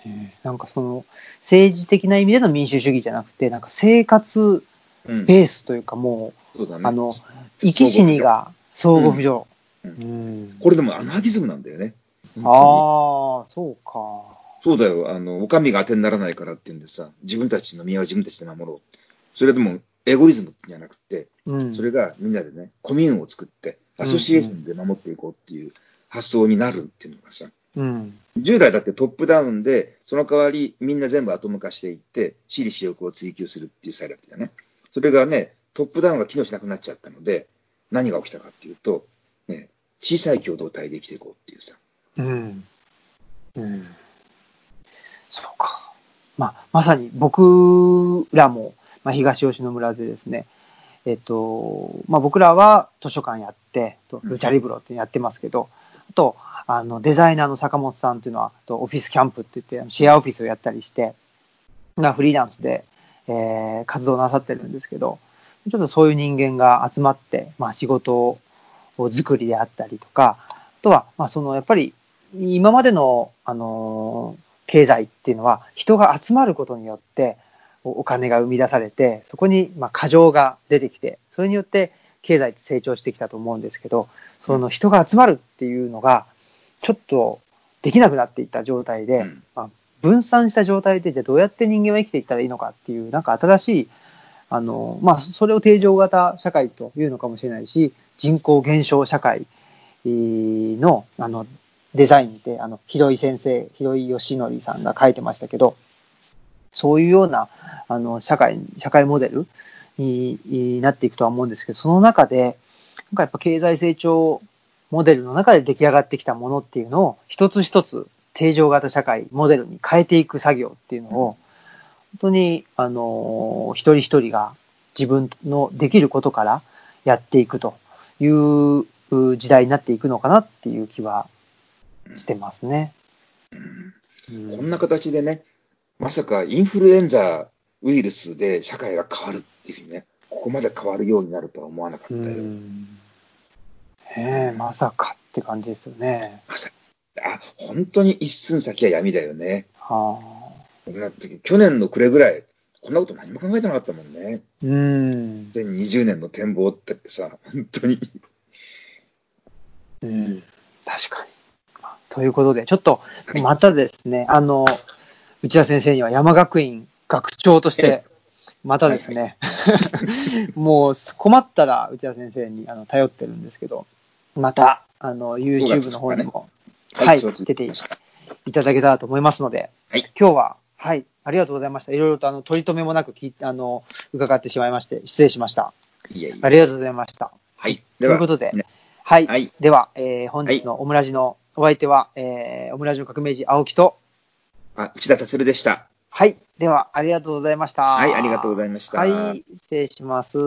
えーなんかその、政治的な意味での民主主義じゃなくて、なんか生活うん。ベースというかもそうだね。あのう、生き死にが相互扶助。ううんん。これでもアナーキズムなんだよね。ああ、そうか。そうだよ。あの、お上が当てにならないからっていうんでさ、自分たちの身は自分たちで守ろう。それでも、エゴイズムじゃなくて、うん。それがみんなでね、コミューンを作って、アソシエーションで守っていこうっていう発想になるっていうのがさ、うん。従来だってトップダウンで、その代わりみんな全部アトム化していって、私利私欲を追求するっていうスタイルだったよね。それがね、トップダウンが機能しなくなっちゃったので、何が起きたかっていうと、ね、小さい共同体で生きていこうっていうさ。うん。うん。そうか。まあ、まさに僕らも、まあ、東吉野村でですね、えっと、まあ僕らは図書館やって、とルチャリブロってやってますけど、あと、あの、デザイナーの坂本さんっていうのは、あとオフィスキャンプって言って、シェアオフィスをやったりして、まあフリーランスで、えー活動なさってるんですけど、ちょっとそういう人間が集まって、まあ仕事を作りであったりとか、あとは、まあそのやっぱり今までの、あのー経済っていうのは人が集まることによっておお金が生み出されて、そこにまあ過剰が出てきて、それによって経済って成長してきたと思うんですけど、その人が集まるっていうのがちょっとできなくなっていった状態で、うん。まあ、分散した状態でじゃあどうやって人間は生きていったらいいのかっていう、なんか新しい、あの、まあ、それを定常型社会というのかもしれないし、人口減少社会の、あの、デザインで、あの、広井先生、広井義則さんが書いてましたけど、そういうような、あの、社会、社会モデルにになっていくとは思うんですけど、その中で、なんかやっぱ経済成長モデルの中で出来上がってきたものっていうのを、一つ一つ定常型社会モデルに変えていく作業っていうのを、本当に、あの、一人一人が自分のできることからやっていくというう時代になっていくのかなっていう気はしてますね。こんな形でね、まさかインフルエンザウイルスで社会が変わるっていうふうにね、ここまで変わるようになるとは思わなかったよ。うんねえ、まさかって感じですよね。まさあ、本当に一寸先は闇だよね。はあ。去年の暮れぐらい、こんなこと何も考えてなかったもんね。うん。2020年の展望ってさ、本当に。うん。確かに。まあということで、ちょっと、またですね、あの、内田先生には山学院学長として、またですね、もう困ったら内田先生にあの頼ってるんですけど、また、あの、YouTube の方にも、はい、出ていいただけたらと思いますので、はい今日は、はい、ありがとうございました。いろいろとあの取り留めもなく聞いあの伺ってしまいまして、失礼しました。いやいやありがとうございました。はい。ということで、ねはい、はいでは、えー本日のオムラジのお相手は、えーオムラジの革命児青木と、あ内田達でした。はい、では、ありがとうございました。はいありがとうございましたはい、失礼します。